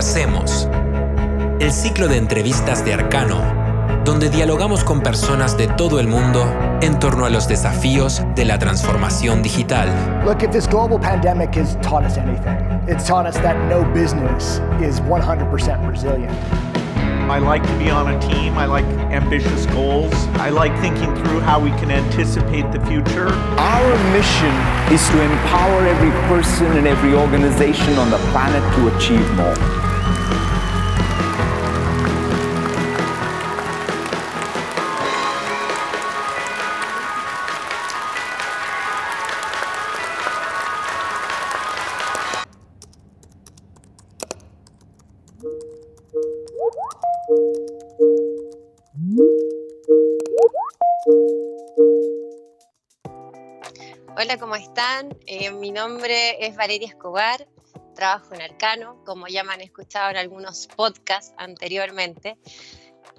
Conversemos. El ciclo de entrevistas de Arcano, donde dialogamos con personas de todo el mundo en torno a los desafíos de la transformación digital. Look, if this global pandemic has taught us anything, it's taught us that no business is 100% resilient. I like to be on a team. I like ambitious goals. I like thinking through how we can anticipate the future. Our mission is to empower every person and every organization on the planet to achieve more. Están? Eh, mi nombre es Valeria Escobar, trabajo en Arcano, como ya me han escuchado en algunos podcasts anteriormente.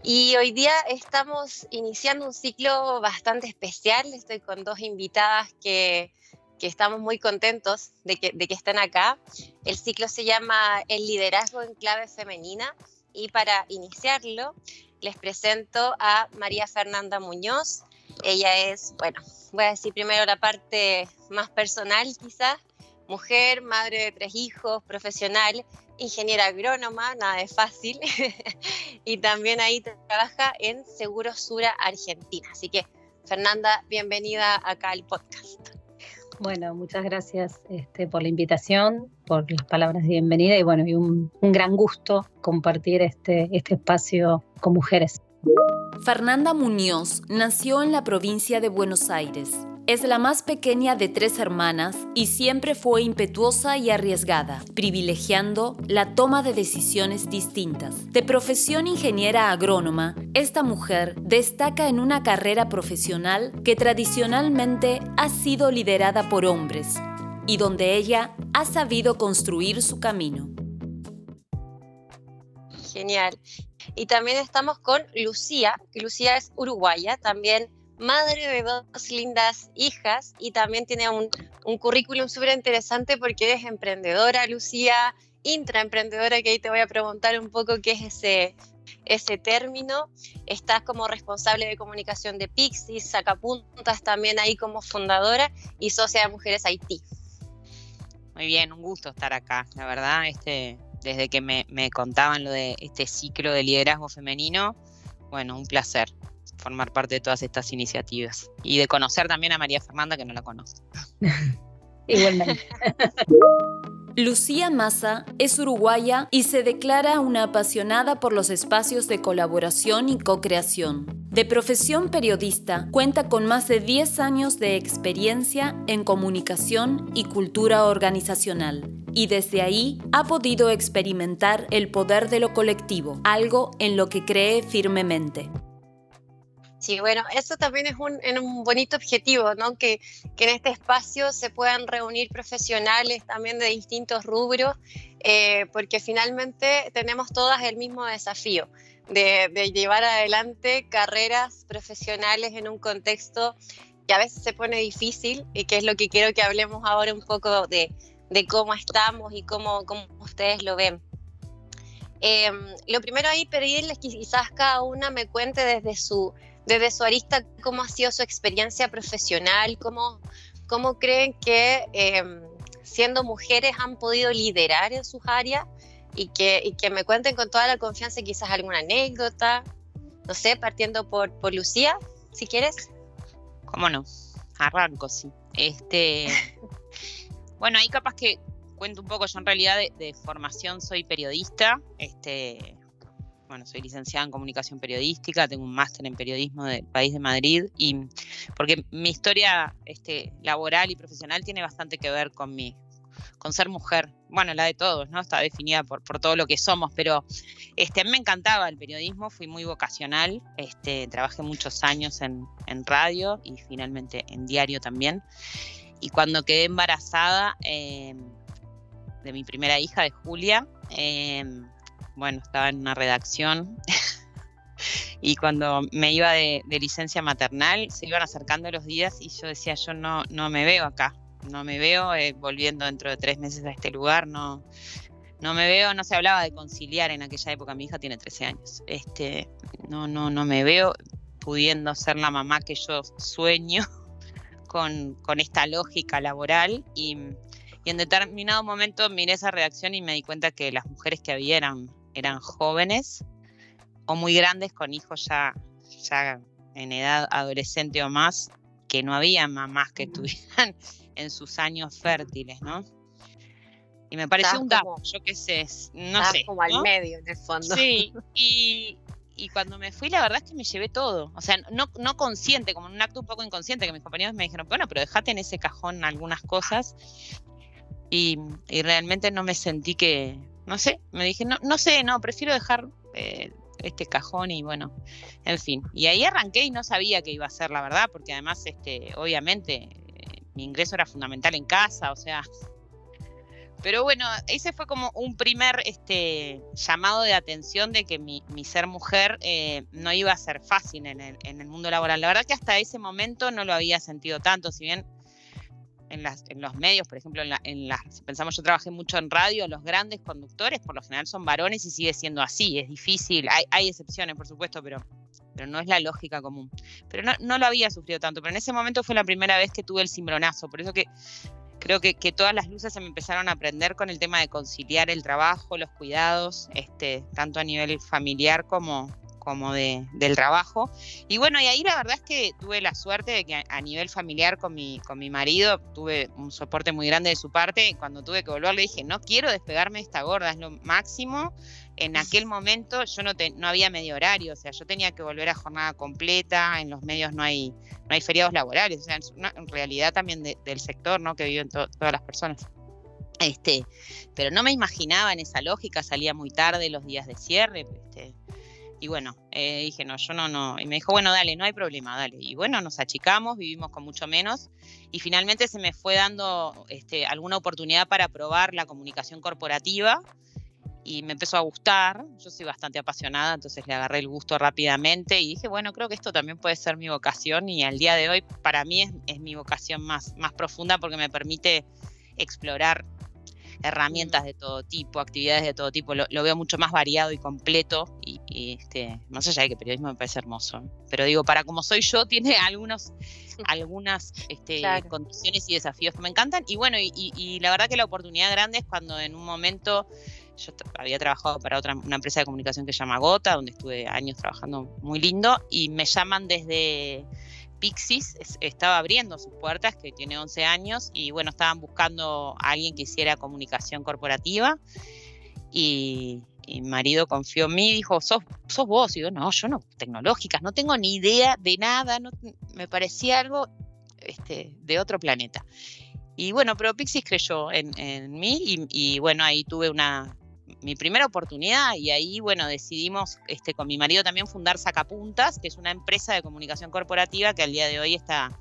Y hoy día estamos iniciando un ciclo bastante especial. Estoy con dos invitadas que, que estamos muy contentos de que, de que estén acá. El ciclo se llama El liderazgo en clave femenina y para iniciarlo les presento a María Fernanda Muñoz. Ella es, bueno, voy a decir primero la parte más personal quizás, mujer, madre de tres hijos, profesional, ingeniera agrónoma, nada de fácil, y también ahí trabaja en Seguro Sura Argentina. Así que, Fernanda, bienvenida acá al podcast. Bueno, muchas gracias este, por la invitación, por las palabras de bienvenida y bueno, y un, gran gusto compartir este, este espacio con mujeres. Fernanda Muñoz nació en la provincia de Buenos Aires. Es la más pequeña de tres hermanas y siempre fue impetuosa y arriesgada, privilegiando la toma de decisiones distintas. De profesión ingeniera agrónoma, esta mujer destaca en una carrera profesional que tradicionalmente ha sido liderada por hombres y donde ella ha sabido construir su camino. Genial. Y también estamos con Lucía, que Lucía es uruguaya, también madre de dos lindas hijas y también tiene un, currículum súper interesante porque eres emprendedora, Lucía, intraemprendedora, que ahí te voy a preguntar un poco qué es ese, ese término. Estás como responsable de comunicación de Pixis, Sacapuntas también ahí como fundadora y socia de Mujeres Haití. Muy bien, un gusto estar acá, la verdad, este, desde que me, me contaban lo de este ciclo de liderazgo femenino, bueno, un placer formar parte de todas estas iniciativas y de conocer también a María Fernanda que no la conozco. Igualmente. Lucía Massa es uruguaya y se declara una apasionada por los espacios de colaboración y co-creación. De profesión periodista, cuenta con más de 10 años de experiencia en comunicación y cultura organizacional y desde ahí ha podido experimentar el poder de lo colectivo, algo en lo que cree firmemente. Sí, bueno, eso también es un, un bonito objetivo, ¿no? Que, que, en este espacio se puedan reunir profesionales también de distintos rubros, eh, porque finalmente tenemos todas el mismo desafío de, llevar adelante carreras profesionales en un contexto que a veces se pone difícil y que es lo que quiero que hablemos ahora un poco de, de cómo estamos y cómo, cómo ustedes lo ven. Eh, lo primero ahí pedirles que quizás cada una me cuente desde su desde su arista, cómo ha sido su experiencia profesional, cómo, cómo creen que eh, siendo mujeres han podido liderar en sus áreas y que, y que me cuenten con toda la confianza quizás alguna anécdota, no sé, partiendo por, por Lucía, si quieres. ¿Cómo no? Arranco, sí. Este, bueno, ahí capaz que cuento un poco, yo en realidad de, de formación soy periodista, este, bueno, soy licenciada en comunicación periodística, tengo un máster en periodismo del país de Madrid y porque mi historia este, laboral y profesional tiene bastante que ver con mi con ser mujer, bueno, la de todos, ¿no? Está definida por, por todo lo que somos, pero este, a mí me encantaba el periodismo, fui muy vocacional, este, trabajé muchos años en, en radio y finalmente en diario también. Y cuando quedé embarazada eh, de mi primera hija, de Julia, eh, bueno, estaba en una redacción y cuando me iba de, licencia maternal se iban acercando los días y yo decía, yo no, no me veo acá, no me veo eh, volviendo dentro de tres meses a este lugar, no, no me veo, no se hablaba de conciliar en aquella época, mi hija tiene 13 años, este, no, no, no me veo pudiendo ser la mamá que yo sueño con, esta lógica laboral y, en determinado momento miré esa redacción y me di cuenta que las mujeres que había eran jóvenes o muy grandes con hijos ya, ya en edad adolescente o más, que no había mamás que estuvieran en sus años fértiles, ¿no? Y me pareció un dato, yo qué sé, no sé. como al medio, en el fondo. Sí, y, y, cuando me fui, la verdad es que me llevé todo. O sea, no, no consciente, como en un acto un poco inconsciente, que mis compañeros me dijeron, bueno, pero dejate en ese cajón algunas cosas. Y, y realmente no me sentí que, no sé, me dije, no, no sé, no, prefiero dejar eh, este cajón y bueno, en fin. Y ahí arranqué y no sabía qué iba a ser, la verdad, porque además, este, obviamente, eh, mi ingreso era fundamental en casa, o sea. Pero bueno, ese fue como un primer este, llamado de atención de que mi, ser mujer eh, no iba a ser fácil en el, en el mundo laboral. La verdad que hasta ese momento no lo había sentido tanto, si bien en, las, los medios, por ejemplo, en, la, las, pensamos, yo trabajé mucho en radio, los grandes conductores por lo general son varones y sigue siendo así, es difícil, hay, excepciones, por supuesto, pero, no es la lógica común. Pero no, lo había sufrido tanto, pero en ese momento fue la primera vez que tuve el cimbronazo, por eso que creo que, todas las luces se me empezaron a aprender con el tema de conciliar el trabajo, los cuidados, este, tanto a nivel familiar como, como de, del trabajo. Y bueno, y ahí la verdad es que tuve la suerte de que a, nivel familiar con mi, con mi marido tuve un soporte muy grande de su parte. Cuando tuve que volver le dije, no quiero despegarme de esta gorda, es lo máximo. En aquel momento yo no, no había medio horario, o sea, yo tenía que volver a jornada completa, en los medios no hay, no hay feriados laborales, o sea, es una realidad también del sector ¿no? que viven todas las personas. Este, pero no me imaginaba en esa lógica, salía muy tarde los días de cierre, este, y bueno, eh, dije, no, yo no, no. Y me dijo, bueno, dale, no hay problema, dale. Y bueno, nos achicamos, vivimos con mucho menos. Y finalmente se me fue dando este, alguna oportunidad para probar la comunicación corporativa. Y me empezó a gustar. Yo soy bastante apasionada, entonces le agarré el gusto rápidamente. Y dije, bueno, creo que esto también puede ser mi vocación. Y al día de hoy, para mí, es, es mi vocación más, más profunda porque me permite explorar herramientas de todo tipo, actividades de todo tipo, lo, veo mucho más variado y completo y, este, más allá de que periodismo me parece hermoso. Pero digo, para como soy yo, tiene algunos, algunas este, condiciones y desafíos que me encantan y bueno, y, la verdad que la oportunidad grande es cuando en un momento yo había trabajado para otra una empresa de comunicación que se llama Gota, donde estuve años trabajando muy lindo y me llaman desde Pixis estaba abriendo sus puertas, que tiene 11 años, y bueno, estaban buscando a alguien que hiciera comunicación corporativa. Y, mi marido confió en mí, dijo, ¿Sos, sos vos. Y yo, no, yo no, tecnológicas, no tengo ni idea de nada, me parecía algo este, de otro planeta. Y bueno, pero Pixis creyó en, mí y, y, bueno, ahí tuve una, mi primera oportunidad y ahí, bueno, decidimos este, con mi marido también fundar Sacapuntas, que es una empresa de comunicación corporativa que al día de hoy está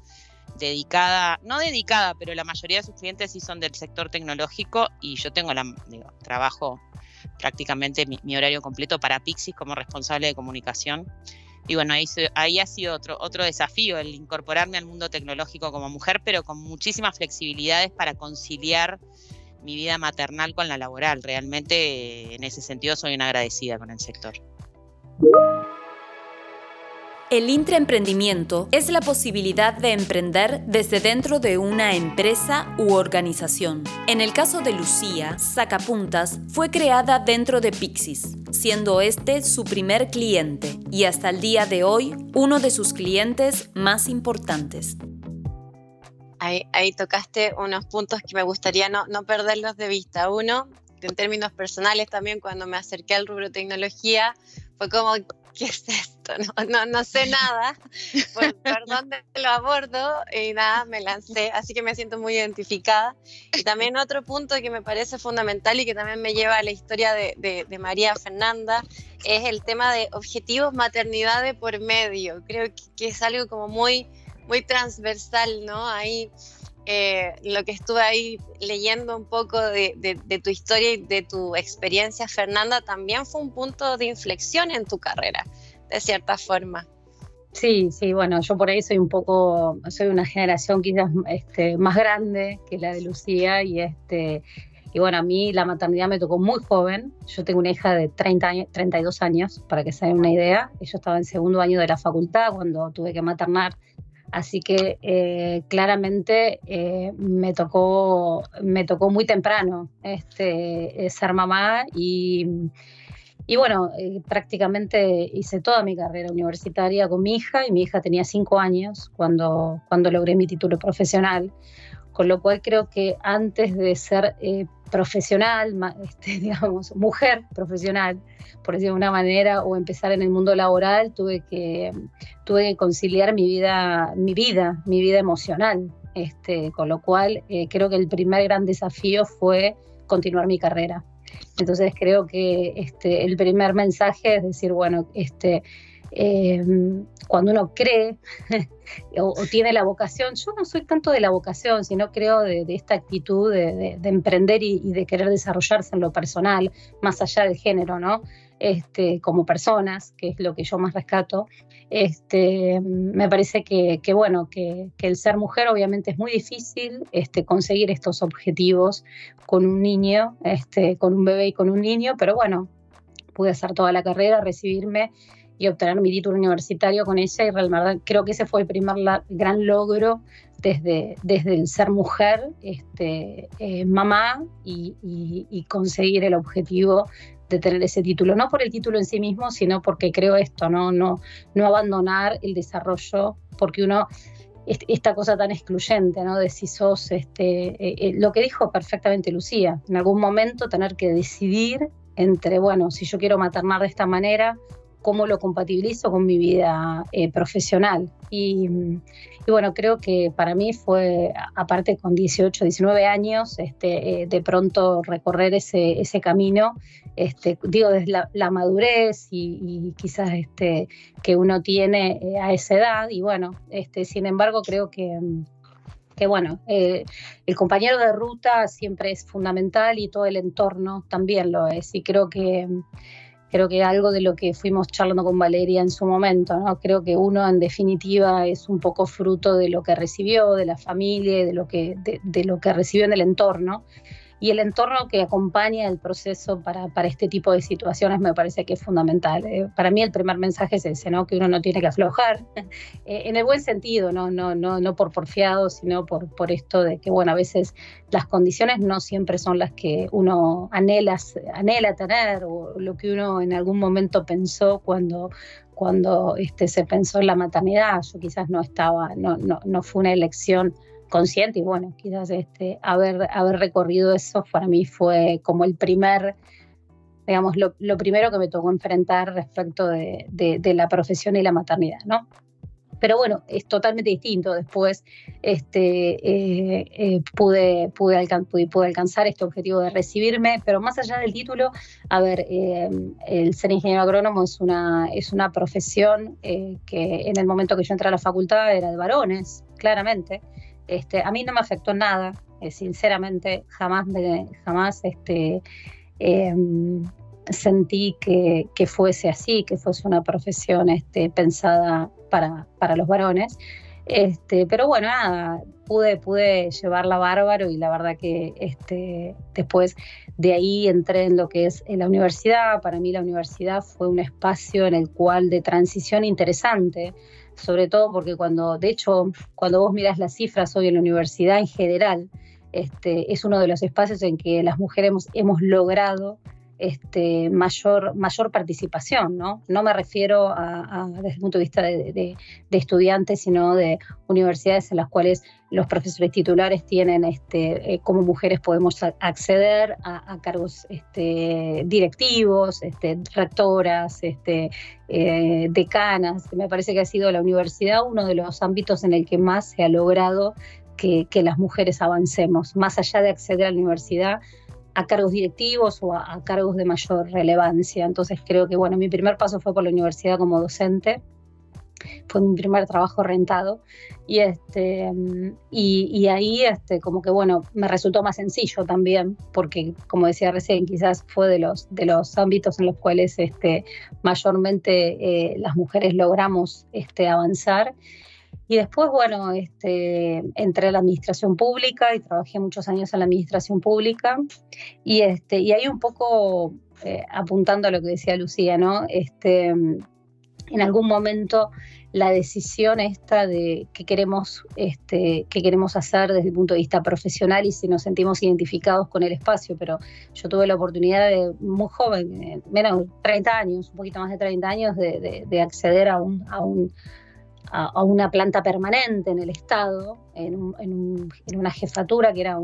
dedicada, no dedicada, pero la mayoría de sus clientes sí son del sector tecnológico y yo tengo la, trabajo prácticamente mi, horario completo para Pixis como responsable de comunicación. Y bueno, ahí, ahí ha sido otro, otro desafío, el incorporarme al mundo tecnológico como mujer, pero con muchísimas flexibilidades para conciliar mi vida maternal con la laboral. Realmente en ese sentido soy una agradecida con el sector. El intraemprendimiento es la posibilidad de emprender desde dentro de una empresa u organización. En el caso de Lucía, Sacapuntas fue creada dentro de Pixis, siendo este su primer cliente y hasta el día de hoy uno de sus clientes más importantes. Ahí, tocaste unos puntos que me gustaría no, no perderlos de vista. Uno, en términos personales también, cuando me acerqué al rubro tecnología, fue como, ¿qué es esto? No, no, no sé nada, por, por, dónde lo abordo y nada, me lancé, así que me siento muy identificada. Y también otro punto que me parece fundamental y que también me lleva a la historia de, de, de María Fernanda es el tema de objetivos maternidad de por medio. Creo que, que es algo como muy muy transversal, ¿no? Ahí eh, lo que estuve ahí leyendo un poco de, tu historia y de tu experiencia, Fernanda, también fue un punto de inflexión en tu carrera, de cierta forma. Sí, sí, bueno, yo por ahí soy un poco, soy una generación quizás este, más grande que la de Lucía y este Y bueno, a mí la maternidad me tocó muy joven. Yo tengo una hija de 30 años, 32 años, para que se den una idea. Yo estaba en segundo año de la facultad cuando tuve que maternar. Así que eh, claramente eh, me, tocó, me tocó muy temprano este, ser mamá y, y bueno, eh, prácticamente hice toda mi carrera universitaria con mi hija y mi hija tenía cinco años cuando, cuando logré mi título profesional con lo cual creo que antes de ser eh, profesional, este, digamos, mujer profesional, por decirlo de una manera, o empezar en el mundo laboral, tuve que, tuve que conciliar mi vida, mi vida, mi vida emocional. Este, con lo cual, eh, creo que el primer gran desafío fue continuar mi carrera. Entonces creo que este, el primer mensaje es decir, bueno, este, eh, cuando uno cree o, tiene la vocación, yo no soy tanto de la vocación, sino creo de, esta actitud de, emprender y, de querer desarrollarse en lo personal, más allá del género, ¿no? Este, como personas, que es lo que yo más rescato, este, me parece que, bueno, que, el ser mujer obviamente es muy difícil este, conseguir estos objetivos con un niño, este, con un bebé y con un niño, pero bueno, pude hacer toda la carrera, recibirme y obtener mi título universitario con ella y realmente creo que ese fue el primer gran logro desde, desde el ser mujer, este, eh, mamá y, conseguir el objetivo de tener ese título, no por el título en sí mismo, sino porque creo esto, no, no, no abandonar el desarrollo, porque uno esta cosa tan excluyente, ¿no? De si sos, este, eh, eh, lo que dijo perfectamente Lucía, en algún momento tener que decidir entre, bueno, si yo quiero maternar de esta manera cómo lo compatibilizo con mi vida eh, profesional. Y, bueno, creo que para mí fue, aparte con 18, 19 años, este, eh, de pronto recorrer ese, ese camino, este, digo, desde la, madurez y, quizás este, que uno tiene eh, a esa edad. Y bueno, este, sin embargo, creo que que bueno, el compañero de ruta siempre es fundamental y todo el entorno también lo es. Y creo que creo que algo de lo que fuimos charlando con Valeria en su momento, ¿no? Creo que uno en definitiva es un poco fruto de lo que recibió, de la familia, de lo que, de lo que recibió en el entorno y el entorno que acompaña el proceso para, para este tipo de situaciones me parece que es fundamental. Eh, para mí el primer mensaje es ese, ¿no? que uno no tiene que aflojar, eh, en el buen sentido, no, no, no, no por porfiado, sino por, por esto de que bueno, a veces las condiciones no siempre son las que uno anhela, anhela tener o lo que uno en algún momento pensó cuando cuando este, se pensó en la maternidad, yo quizás no estaba, no, no, no fue una elección consciente y bueno, quizás este, haber, haber recorrido eso para mí fue como el primer, digamos, lo, primero que me tocó enfrentar respecto de, de, la profesión y la maternidad, ¿no? Pero bueno, es totalmente distinto. Después este, eh, eh, pude, pude, alcanzar este objetivo de recibirme, pero más allá del título, a ver, eh, el ser ingeniero agrónomo es una, es una profesión que en el momento que yo entré a la facultad era de varones, claramente. Este, a mí no me afectó nada, eh, sinceramente, jamás, jamás este, em, sentí que, fuese así, que fuese una profesión este, pensada para, para los varones. Este, pero bueno, nada, pude, pude llevarla bárbaro y la verdad que este, después de ahí entré en lo que es la universidad. Para mí la universidad fue un espacio en el cual de transición interesante sobre todo porque cuando, de hecho, cuando vos miras las cifras hoy en la universidad en general, este, es uno de los espacios en que las mujeres hemos, logrado este, mayor, mayor participación, ¿no? No me refiero a, desde el punto de vista de, estudiantes, sino de universidades en las cuales los profesores titulares tienen, este, eh, como mujeres podemos acceder a, cargos este, directivos, rectoras, eh, decanas. Me parece que ha sido la universidad uno de los ámbitos en el que más se ha logrado que, las mujeres avancemos, más allá de acceder a la universidad a cargos directivos o a, cargos de mayor relevancia. Entonces creo que bueno, mi primer paso fue por la universidad como docente. Fue mi primer trabajo rentado. Y este y, ahí este como que bueno me resultó más sencillo también porque como decía recién quizás fue de los de los ámbitos en los cuales este mayormente eh, las mujeres logramos este avanzar Y después, bueno, este, entré a la administración pública y trabajé muchos años en la administración pública. Y, este, y ahí un poco eh, apuntando a lo que decía Lucía, ¿no? Este, en algún momento la decisión esta de qué queremos, este, qué queremos hacer desde el punto de vista profesional y si nos sentimos identificados con el espacio, pero yo tuve la oportunidad de, muy joven, eh, menos 30 años, un poquito más de 30 años, de, de acceder a un, a un a, una planta permanente en el Estado, en, una jefatura, que era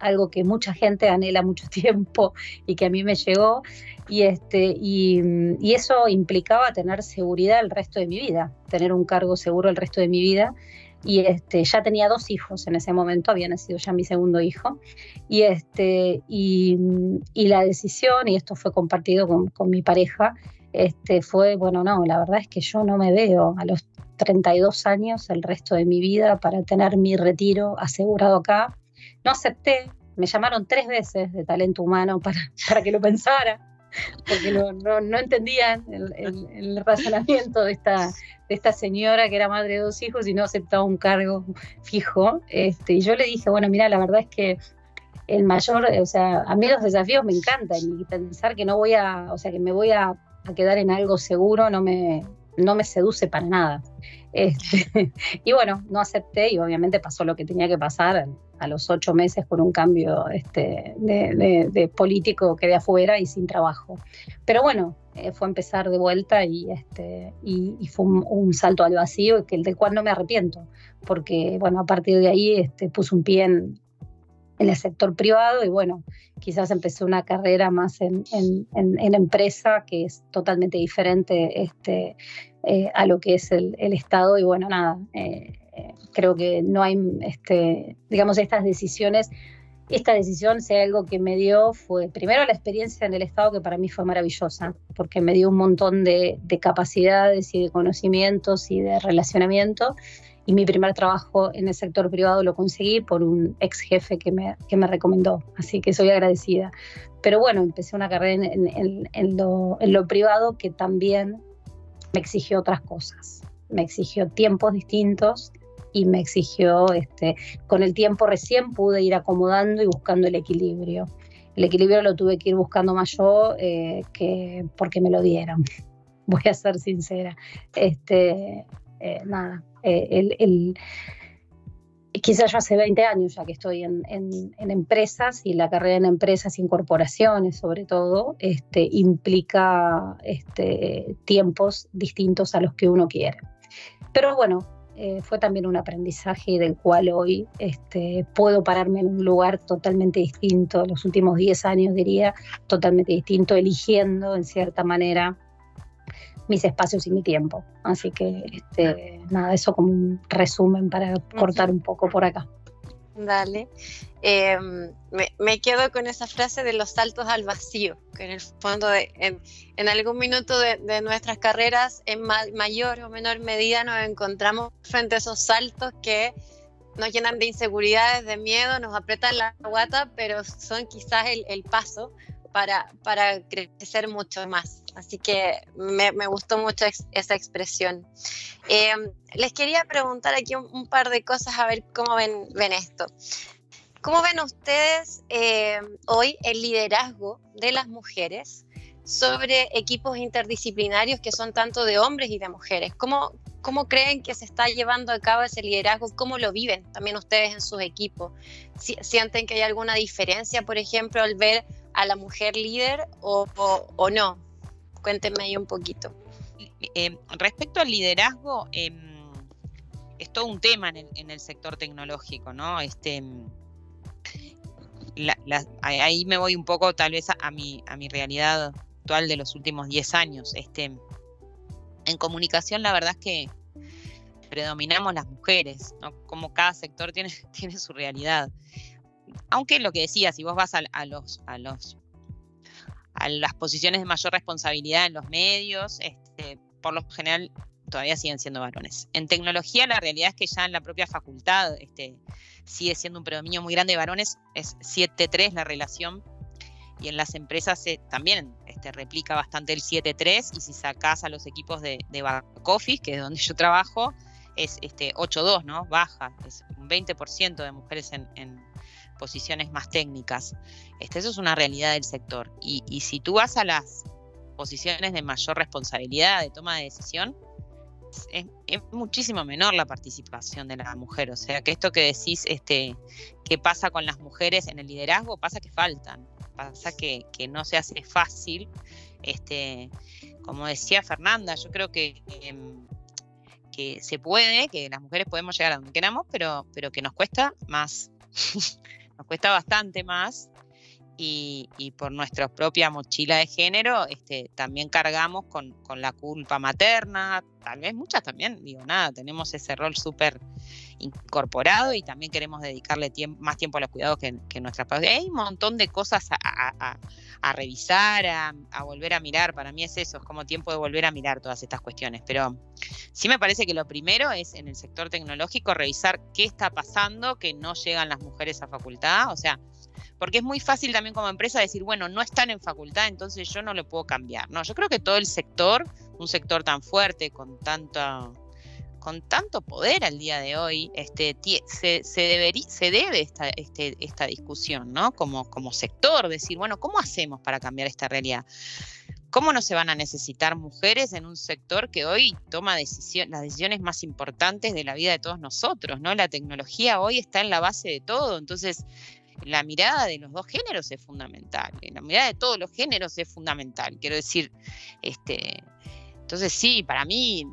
algo que mucha gente anhela mucho tiempo y que a mí me llegó. Y, este, y, eso implicaba tener seguridad el resto de mi vida, tener un cargo seguro el resto de mi vida. Y este, ya tenía dos hijos en ese momento, había nacido ya mi segundo hijo. Y, este, y, la decisión, y esto fue compartido con, con mi pareja, este, fue, bueno, no, la verdad es que yo no me veo a los 32 años el resto de mi vida para tener mi retiro asegurado acá. No acepté, me llamaron tres veces de talento humano para, para que lo pensara, porque no, no, entendían el, razonamiento de esta, de esta señora que era madre de dos hijos y no aceptaba un cargo fijo. Este, y yo le dije, bueno, mira, la verdad es que el mayor, o sea, a mí los desafíos me encantan y pensar que no voy a, o sea, que me voy a, a quedar en algo seguro no me, no me seduce para nada. Este, y bueno, no acepté y obviamente pasó lo que tenía que pasar a los ocho meses con un cambio este, de, político que de afuera y sin trabajo. Pero bueno, eh, fue empezar de vuelta y, este, y, fue un, salto al vacío que, del cual no me arrepiento, porque bueno, a partir de ahí este, puse un pie en, en el sector privado y bueno, quizás empecé una carrera más en, en, empresa que es totalmente diferente este, eh, a lo que es el, Estado y bueno, nada, eh, eh, creo que no hay, este, digamos, estas decisiones. Esta decisión, si algo que me dio, fue primero la experiencia en el Estado, que para mí fue maravillosa, porque me dio un montón de, de capacidades y de conocimientos y de relacionamiento y mi primer trabajo en el sector privado lo conseguí por un ex jefe que me, que me recomendó, así que soy agradecida. Pero bueno, empecé una carrera en, en, en, lo, en, lo, privado que también me exigió otras cosas, me exigió tiempos distintos y me exigió, este, con el tiempo recién pude ir acomodando y buscando el equilibrio. El equilibrio lo tuve que ir buscando más yo eh, que porque me lo dieron, voy a ser sincera. Este, eh, nada, eh, quizás yo hace 20 años ya que estoy en, empresas y la carrera en empresas y corporaciones sobre todo este, implica este, tiempos distintos a los que uno quiere. Pero bueno, eh, fue también un aprendizaje del cual hoy este, puedo pararme en un lugar totalmente distinto, los últimos 10 años diría, totalmente distinto, eligiendo en cierta manera mis espacios y mi tiempo. Así que este, nada, eso como un resumen para cortar un poco por acá. Dale. Em, me, quedo con esa frase de los saltos al vacío, que en el fondo de, en, algún minuto de, nuestras carreras, en mayor o menor medida, nos encontramos frente a esos saltos que nos llenan de inseguridades, de miedo, nos aprietan la guata, pero son quizás el, el paso para, para crecer mucho más. Así que me, gustó mucho esa expresión. Em, les quería preguntar aquí un, par de cosas a ver cómo ven, ven esto. ¿Cómo ven ustedes em, hoy el liderazgo de las mujeres sobre equipos interdisciplinarios que son tanto de hombres y de mujeres? ¿Cómo, ¿Cómo creen que se está llevando a cabo ese liderazgo? ¿Cómo lo viven también ustedes en sus equipos? ¿Sienten que hay alguna diferencia, por ejemplo, al ver a la mujer líder o, no? Cuéntenme ahí un poquito. Eh, respecto al liderazgo, em, es todo un tema en el, sector tecnológico, ¿no? Este, ahí me voy un poco tal vez a, mi, a mi realidad actual de los últimos 10 años. Este, en comunicación la verdad es que predominamos las mujeres, ¿no? Como cada sector tiene, tiene su realidad aunque lo que decía, si vos vas a, los, a los a las posiciones de mayor responsabilidad en los medios, este, por lo general todavía siguen siendo varones. En tecnología la realidad es que ya en la propia facultad este, sigue siendo un predominio muy grande de varones, es 7-3 la relación, y en las empresas también este, replica bastante el 7-3, y si sacás a los equipos de, de back office, que es donde yo trabajo, es este 8-2, ¿no? Baja, es un 20% de mujeres en, posiciones más técnicas. Este, eso es una realidad del sector. Y, y si tú vas a las posiciones de mayor responsabilidad, de toma de decisión, es, muchísimo menor la participación de la mujer. O sea, que esto que decís, este, que pasa con las mujeres en el liderazgo, pasa que faltan, pasa que, no se hace fácil. Este, como decía Fernanda, yo creo que, em, que se puede, que las mujeres podemos llegar a donde queramos, pero, pero que nos cuesta más, nos cuesta bastante más y, por nuestra propia mochila de género este, también cargamos con, la culpa materna, tal vez muchas también, digo nada, tenemos ese rol súper incorporado y también queremos dedicarle más tiempo a los cuidados que, que nuestras padres. Hay un montón de cosas a, revisar, a, volver a mirar, para mí es eso, es como tiempo de volver a mirar todas estas cuestiones, pero sí me parece que lo primero es en el sector tecnológico revisar qué está pasando, que no llegan las mujeres a facultad, o sea, porque es muy fácil también como empresa decir, bueno, no están en facultad, entonces yo no lo puedo cambiar. No, yo creo que todo el sector, un sector tan fuerte, con tanta con tanto poder al día de hoy, este, se, se, se debe esta, este, esta discusión, ¿no? Como, como sector, decir, bueno, ¿cómo hacemos para cambiar esta realidad? ¿Cómo no se van a necesitar mujeres en un sector que hoy toma las decisiones más importantes de la vida de todos nosotros? ¿no? La tecnología hoy está en la base de todo, entonces la mirada de los dos géneros es fundamental, la mirada de todos los géneros es fundamental, quiero decir, este, entonces sí, para mí,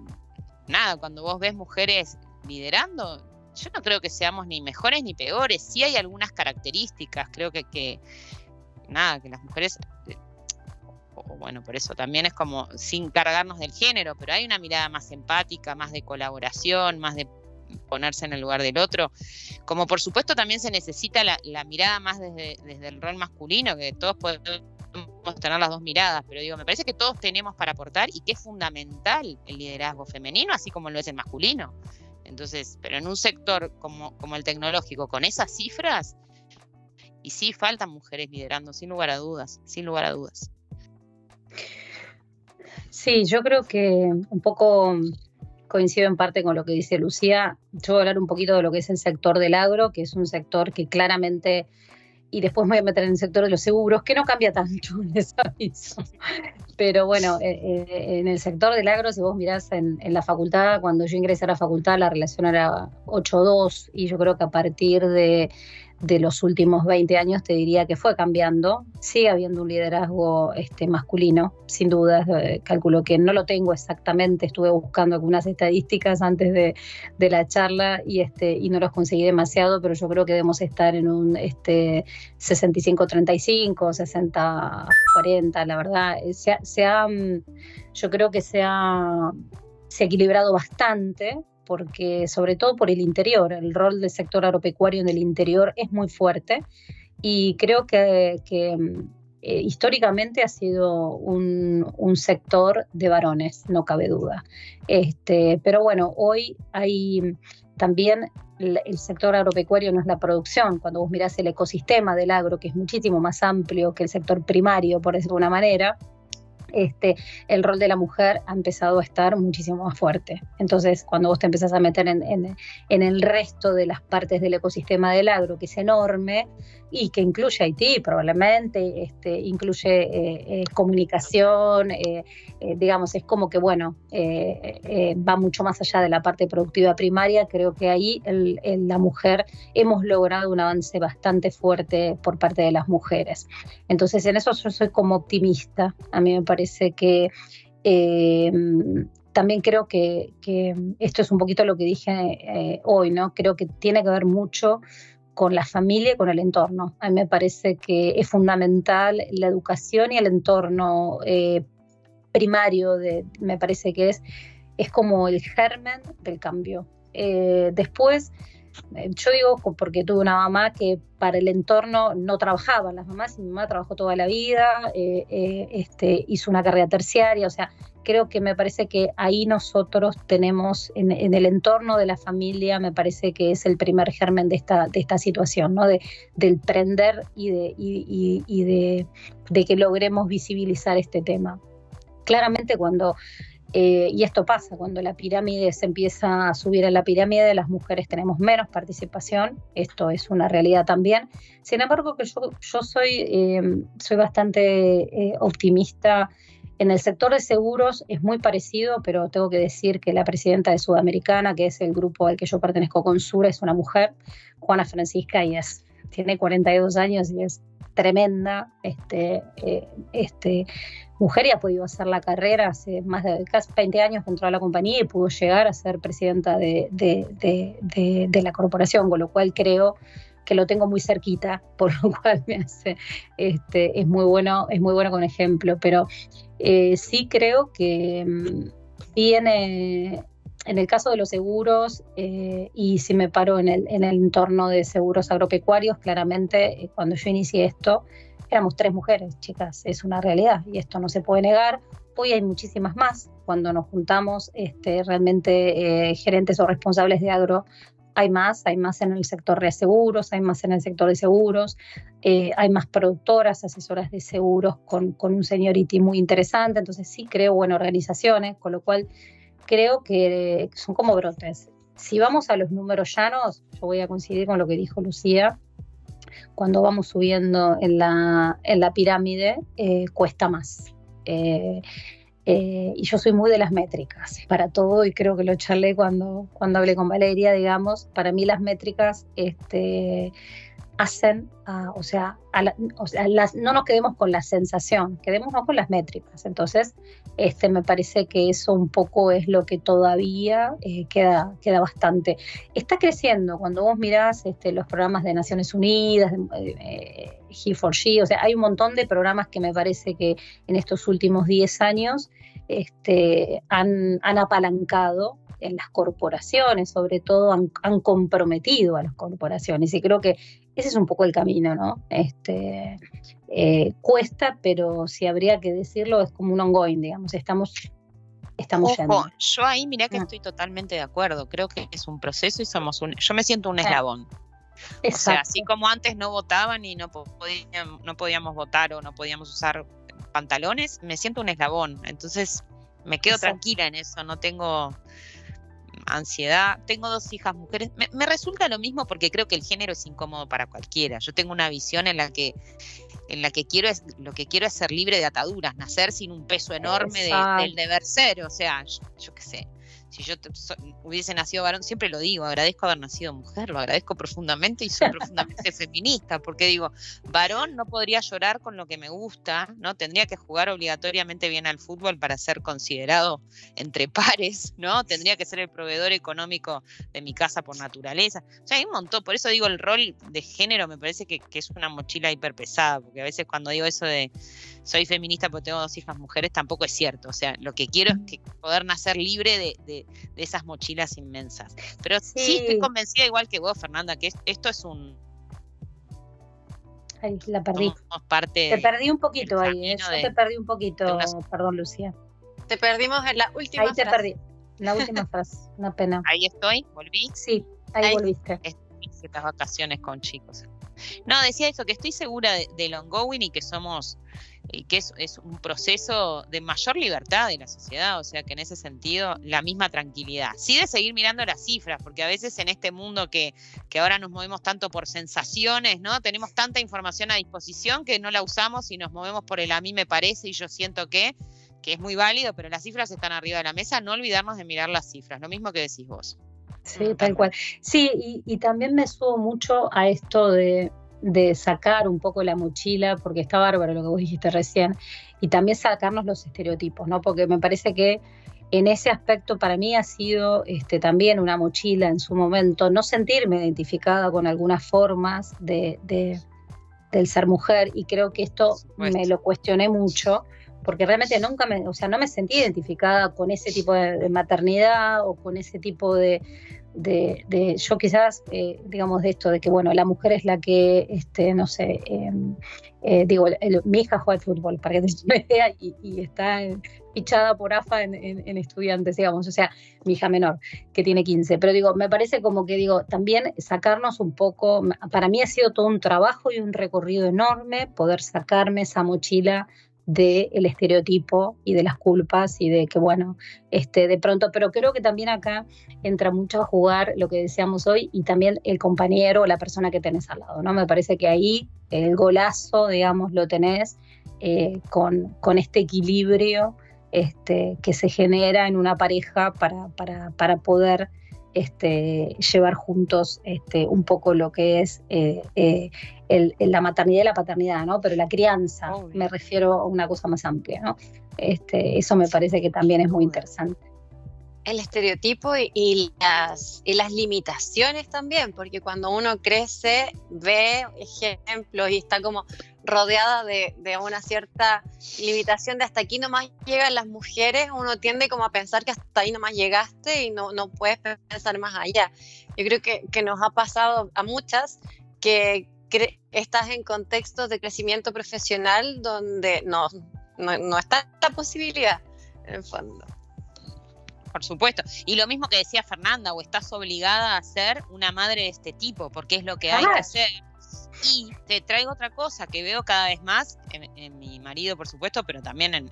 nada, cuando vos ves mujeres liderando, yo no creo que seamos ni mejores ni peores, sí hay algunas características, creo que, que nada, que las mujeres, o bueno, por eso también es como sin cargarnos del género, pero hay una mirada más empática, más de colaboración, más de ponerse en el lugar del otro. Como por supuesto también se necesita la, mirada más desde, desde, el rol masculino, que todos podemos tener las dos miradas, pero digo, me parece que todos tenemos para aportar y que es fundamental el liderazgo femenino, así como lo es el masculino. Entonces, pero en un sector como, como el tecnológico, con esas cifras, y sí faltan mujeres liderando, sin lugar a dudas, sin lugar a dudas. Sí, yo creo que un poco coincido en parte con lo que dice Lucía. Yo voy a hablar un poquito de lo que es el sector del agro, que es un sector que claramente, y después me voy a meter en el sector de los seguros, que no cambia tanto, les aviso. Pero bueno, eh, eh, en el sector del agro, si vos mirás en, en, la facultad, cuando yo ingresé a la facultad, la relación era 8-2, y yo creo que a partir de de los últimos 20 años te diría que fue cambiando. Sigue habiendo un liderazgo este, masculino, sin duda. Eh, calculo que no lo tengo exactamente, estuve buscando algunas estadísticas antes de, la charla y, este, y no los conseguí demasiado, pero yo creo que debemos estar en un este, 65-35, 60-40, la verdad. Eh, se mm, yo creo que se ha, se ha equilibrado bastante porque sobre todo por el interior, el rol del sector agropecuario en el interior es muy fuerte y creo que, eh, históricamente ha sido un, sector de varones, no cabe duda. Este, pero bueno, hoy hay también el, el sector agropecuario no es la producción, cuando vos mirás el ecosistema del agro, que es muchísimo más amplio que el sector primario, por decirlo de una manera, este, el rol de la mujer ha empezado a estar muchísimo más fuerte. Entonces, cuando vos te empezás a meter en, en, el resto de las partes del ecosistema del agro, que es enorme, y que incluye Haití probablemente, este, incluye eh, eh, comunicación, eh, digamos, es como que, bueno, va mucho más allá de la parte productiva primaria, creo que ahí la mujer hemos logrado un avance bastante fuerte por parte de las mujeres. Entonces, en eso yo soy como optimista, a mí me parece que... también creo que, que, esto es un poquito lo que dije hoy, ¿no? Creo que tiene que ver mucho con la familia y con el entorno. A mí me parece que es fundamental la educación y el entorno eh, primario, de, me parece que es, es como el germen del cambio. Eh, después, eh, yo digo porque tuve una mamá que para el entorno no trabajaba, las mamás, mi mamá trabajó toda la vida, este, hizo una carrera terciaria, o sea, creo que me parece que ahí nosotros tenemos en, el entorno de la familia, me parece que es el primer germen de esta, de esta situación, ¿no? De, del prender y, de, y, de, que logremos visibilizar este tema. Claramente cuando Eh, y esto pasa cuando la pirámide se empieza a subir en la pirámide, las mujeres tenemos menos participación, esto es una realidad también. Sin embargo, que yo, yo soy, eh, soy bastante eh, optimista. En el sector de seguros es muy parecido, pero tengo que decir que la presidenta de Sudamericana, que es el grupo al que yo pertenezco con Sura, es una mujer, Juana Francisca, y es, tiene 42 años y es tremenda. Este, este, mujer y ha podido hacer la carrera hace más de casi 20 años que entró a la compañía y pudo llegar a ser presidenta de, de, la corporación, con lo cual creo que lo tengo muy cerquita, por lo cual me hace, este, es muy bueno, es muy bueno con ejemplo, pero eh, sí creo que viene mm, en el caso de los seguros, eh, y si me paro en el, en el entorno de seguros agropecuarios, claramente eh, cuando yo inicié esto, éramos tres mujeres, chicas, es una realidad y esto no se puede negar. Hoy hay muchísimas más. Cuando nos juntamos este, realmente eh, gerentes o responsables de agro, hay más, hay más en el sector de seguros, hay más en el sector de seguros, eh, hay más productoras, asesoras de seguros con, un seniority muy interesante, entonces sí creo buenas organizaciones, con lo cual creo que son como brotes. Si vamos a los números llanos, yo voy a coincidir con lo que dijo Lucía, cuando vamos subiendo en la, pirámide, eh, cuesta más. Eh, eh, y yo soy muy de las métricas para todo y creo que lo charlé cuando, cuando hablé con Valeria, digamos, para mí las métricas este, hacen, o sea, o sea las, no nos quedemos con la sensación, quedémonos con las métricas. Entonces, este, me parece que eso un poco es lo que todavía eh, queda, queda bastante. Está creciendo cuando vos mirás este, los programas de Naciones Unidas, eh, He4She, o sea, hay un montón de programas que me parece que en estos últimos 10 años este, han, han apalancado en las corporaciones, sobre todo, han, han, comprometido a las corporaciones. Y creo que ese es un poco el camino, ¿no? Este, eh, cuesta, pero si habría que decirlo, es como un ongoing, digamos, estamos... Estamos Ojo, yo ahí mirá que ah. estoy totalmente de acuerdo. Creo que es un proceso y somos un. Yo me siento un eslabón. O sea, así como antes no votaban y no, podíamos, no podíamos votar o no podíamos usar pantalones, me siento un eslabón. Entonces me quedo tranquila en eso, no tengo ansiedad. Tengo dos hijas mujeres. Me, resulta lo mismo porque creo que el género es incómodo para cualquiera. Yo tengo una visión en la que en la que quiero es lo que quiero es ser libre de ataduras, nacer sin un peso enorme del deber ser. O sea, yo qué sé si yo hubiese nacido varón, siempre lo digo, agradezco haber nacido mujer, lo agradezco profundamente y soy profundamente feminista, porque digo, varón no podría llorar con lo que me gusta, ¿no? Tendría que jugar obligatoriamente bien al fútbol para ser considerado entre pares, ¿no? Tendría que ser el proveedor económico de mi casa por naturaleza. O sea, hay un montón, por eso digo, el rol de género me parece que, que es una mochila hiperpesada, porque a veces cuando digo eso de soy feminista porque tengo dos hijas mujeres, tampoco es cierto. O sea, lo que quiero es que poder nacer libre de, esas mochilas inmensas. Pero sí. estoy convencida, igual que vos, Fernanda, que esto es un. Ay, la perdí. Parte te perdí un poquito ahí, ¿eh? Yo te perdí un poquito, perdón, Lucía. Te perdimos en la última Ahí te perdí, la última frase, una pena. Ahí estoy, volví. Sí, ahí, volviste. Estas vacaciones con chicos. No, decía eso, que estoy segura del ongoing y que somos que es, un proceso de mayor libertad de la sociedad, o sea que en ese sentido la misma tranquilidad. Sí de seguir mirando las cifras, porque a veces en este mundo que, que ahora nos movemos tanto por sensaciones, ¿no? Tenemos tanta información a disposición que no la usamos y nos movemos por el a mí me parece y yo siento que, que es muy válido, pero las cifras están arriba de la mesa, no olvidarnos de mirar las cifras, lo mismo que decís vos. Sí, tal cual. Sí, y, y también me subo mucho a esto de de sacar un poco la mochila, porque está bárbaro lo que vos dijiste recién, y también sacarnos los estereotipos, ¿no? Porque me parece que en ese aspecto para mí ha sido este, también una mochila en su momento, no sentirme identificada con algunas formas de, del ser mujer, y creo que esto me lo cuestioné mucho, porque realmente nunca me, o sea, no me sentí identificada con ese tipo de maternidad o con ese tipo de, de, yo quizás, eh, digamos, de esto, de que, bueno, la mujer es la que, este, no sé, em, eh, digo, mi hija juega al fútbol, para que te una idea, y, está fichada por AFA en, estudiantes, digamos, o sea, mi hija menor, que tiene 15, pero digo, me parece como que, digo, también sacarnos un poco, para mí ha sido todo un trabajo y un recorrido enorme poder sacarme esa mochila del estereotipo y de las culpas y de que, bueno, este, de pronto, pero creo que también acá entra mucho a jugar lo que decíamos hoy y también el compañero o la persona que tenés al lado, ¿no? Me parece que ahí el golazo, digamos, lo tenés eh, con, con este equilibrio este, que se genera en una pareja para, para, para poder este, llevar juntos este, un poco lo que es eh, eh, la maternidad y la paternidad, ¿no? Pero la crianza, me refiero a una cosa más amplia, ¿no? Este, eso me parece que también es muy interesante el estereotipo y, las, y las limitaciones también, porque cuando uno crece ve ejemplos y está como rodeada de, una cierta limitación de hasta aquí nomás llegan las mujeres, uno tiende como a pensar que hasta ahí nomás llegaste y no, no puedes pensar más allá. Yo creo que, que nos ha pasado a muchas que estás en contextos de crecimiento profesional donde no, no, no está la posibilidad, en el fondo. Por supuesto. Y lo mismo que decía Fernanda, o estás obligada a ser una madre de este tipo, porque es lo que hay que hacer. Y te traigo otra cosa que veo cada vez más en, mi marido, por supuesto, pero también en,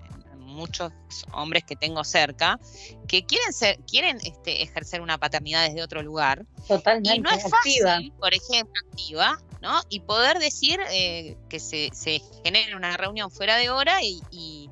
muchos hombres que tengo cerca, que quieren ser, quieren este, ejercer una paternidad desde otro lugar. Totalmente. Y no es fácil, por ejemplo, activa, ¿no? Y poder decir eh, que se, se genere una reunión fuera de hora y,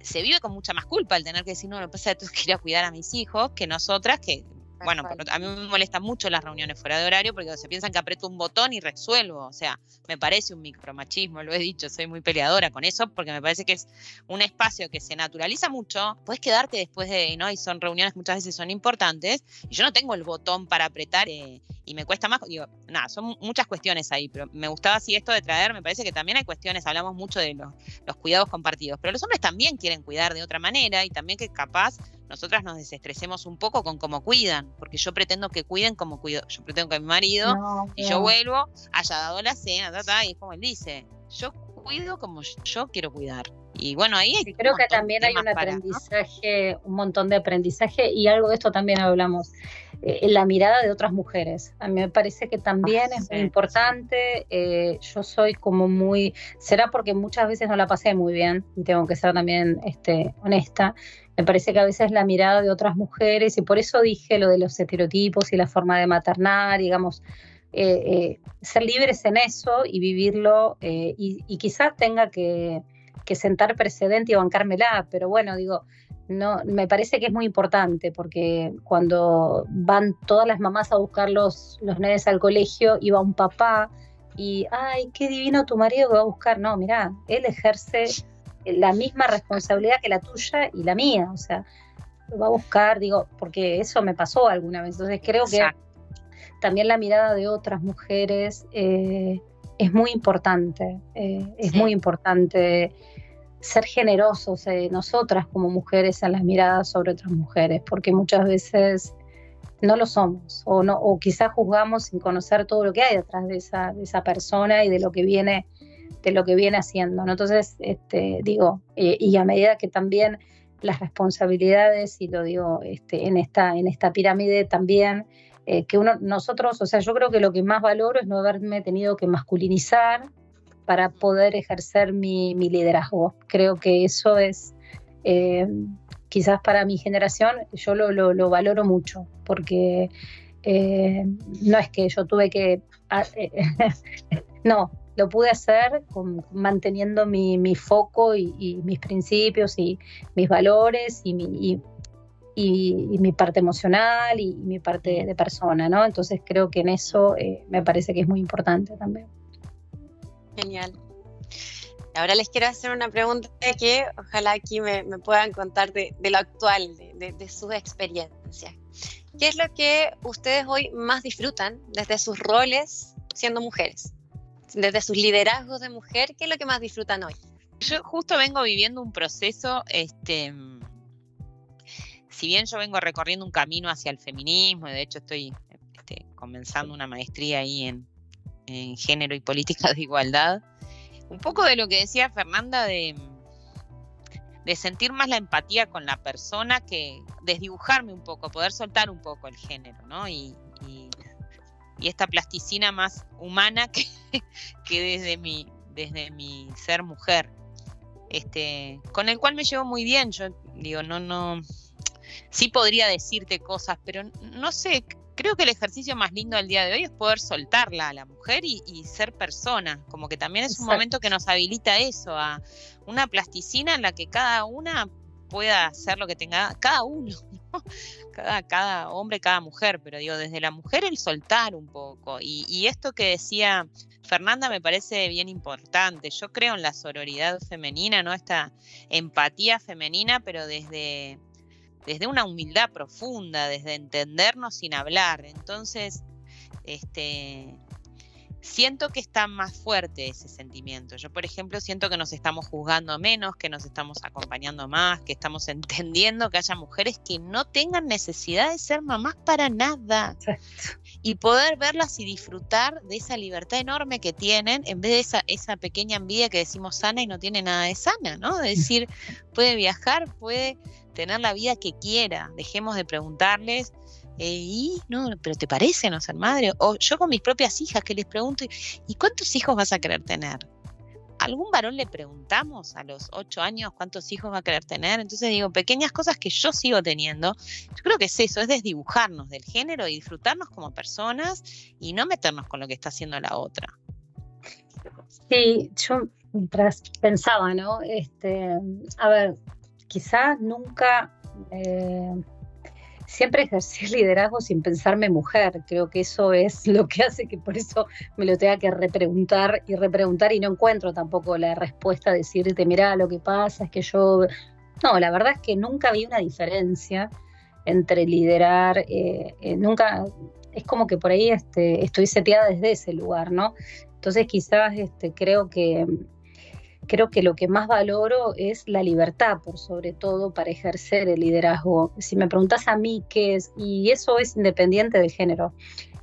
se vive con mucha más culpa el tener que decir, no, lo que pasa es que tú querías cuidar a mis hijos que nosotras, que bueno, a mí me molestan mucho las reuniones fuera de horario porque se piensan que aprieto un botón y resuelvo. O sea, me parece un micromachismo, lo he dicho, soy muy peleadora con eso porque me parece que es un espacio que se naturaliza mucho. Puedes quedarte después de, ¿no? Y son reuniones que muchas veces son importantes y yo no tengo el botón para apretar eh, y me cuesta más. Digo, nada, son muchas cuestiones ahí, pero me gustaba así esto de traer, me parece que también hay cuestiones, hablamos mucho de los, los cuidados compartidos, pero los hombres también quieren cuidar de otra manera y también que capaz nosotras nos desestresemos un poco con cómo cuidan, porque yo pretendo que cuiden como cuido, yo pretendo que mi marido, y yo vuelvo, haya dado la cena, y es como él dice, yo cuido como yo quiero cuidar. Y bueno, ahí creo que también hay un aprendizaje, un montón de aprendizaje y algo de esto también hablamos, eh, la mirada de otras mujeres. A mí me parece que también es muy importante. Eh, yo soy como muy, será porque muchas veces no la pasé muy bien y tengo que ser también este, honesta. Me parece que a veces la mirada de otras mujeres, y por eso dije lo de los estereotipos y la forma de maternar, digamos, eh, eh, ser libres en eso y vivirlo, eh, y, quizás tenga que, sentar precedente y bancármela, pero bueno, digo, no, me parece que es muy importante porque cuando van todas las mamás a buscar los, los nenes al colegio y va un papá y, ay, qué divino tu marido que va a buscar. No, mira, él ejerce la misma responsabilidad que la tuya y la mía, o sea, lo va a buscar, digo, porque eso me pasó alguna vez, entonces creo que también la mirada de otras mujeres eh, es muy importante, eh, es muy importante ser generosos eh, nosotras como mujeres en las miradas sobre otras mujeres, porque muchas veces no lo somos o no o quizás juzgamos sin conocer todo lo que hay detrás de esa, de esa persona y de lo que viene de lo que viene haciendo. ¿no? Entonces, este, digo, eh, y a medida que también las responsabilidades, y lo digo este, en, esta, en esta pirámide también, eh, que uno, nosotros, o sea, yo creo que lo que más valoro es no haberme tenido que masculinizar para poder ejercer mi, liderazgo. Creo que eso es, eh, quizás para mi generación, yo lo, lo, valoro mucho, porque no es que yo tuve que... No, lo pude hacer manteniendo mi, foco y, mis principios y mis valores y mi, y, mi parte emocional y, mi parte de persona, ¿no? Entonces creo que en eso eh, me parece que es muy importante también. Genial. Ahora les quiero hacer una pregunta que ojalá aquí me, puedan contar de, lo actual, de, de sus experiencias. ¿Qué es lo que ustedes hoy más disfrutan desde sus roles siendo mujeres? Desde sus liderazgos de mujer, ¿qué es lo que más disfrutan hoy? Yo justo vengo viviendo un proceso, este, si bien yo vengo recorriendo un camino hacia el feminismo, de hecho estoy este, comenzando una maestría ahí en, género y política de igualdad, un poco de lo que decía Fernanda de, sentir más la empatía con la persona que desdibujarme un poco, poder soltar un poco el género, ¿no? Y esta plasticina más humana que, que desde, mi, desde mi ser mujer. este, con el cual me llevo muy bien. Yo digo, no, no, sí podría decirte cosas, pero no sé, creo que el ejercicio más lindo del día de hoy es poder soltarla a la mujer y, ser persona, como que también es un momento que nos habilita eso, a una plasticina en la que cada una pueda hacer lo que tenga, cada uno, cada, cada hombre, cada mujer, pero digo, desde la mujer el soltar un poco. Y, y esto que decía Fernanda me parece bien importante. Yo creo en la sororidad femenina, ¿no? Esta empatía femenina, pero desde desde una humildad profunda, desde entendernos sin hablar. Entonces, este, siento que está más fuerte ese sentimiento. Yo, por ejemplo, siento que nos estamos juzgando menos, que nos estamos acompañando más, que estamos entendiendo que haya mujeres que no tengan necesidad de ser mamás para nada. Y poder verlas y disfrutar de esa libertad enorme que tienen, en vez de esa, esa pequeña envidia que decimos sana y no tiene nada de sana, ¿no? De decir, puede viajar, puede tener la vida que quiera. Dejemos de preguntarles, eh, y no, pero ¿te parece no ser madre? O yo con mis propias hijas que les pregunto, ¿y cuántos hijos vas a querer tener? ¿Algún varón le preguntamos a los ocho años cuántos hijos va a querer tener? Entonces digo, pequeñas cosas que yo sigo teniendo. Yo creo que es eso, es desdibujarnos del género y disfrutarnos como personas y no meternos con lo que está haciendo la otra. Sí, yo pensaba, ¿no? Este, a ver, quizás nunca, eh, siempre ejercí liderazgo sin pensarme mujer. Creo que eso es lo que hace que por eso me lo tenga que repreguntar y repreguntar y no encuentro tampoco la respuesta de decirte, mira, lo que pasa es que yo... No, la verdad es que nunca vi una diferencia entre liderar, eh, eh, nunca, es como que por ahí este, estoy seteada desde ese lugar, ¿no? Entonces quizás este, creo que creo que lo que más valoro es la libertad, por sobre todo, para ejercer el liderazgo. Si me preguntas a mí qué es, y eso es independiente del género.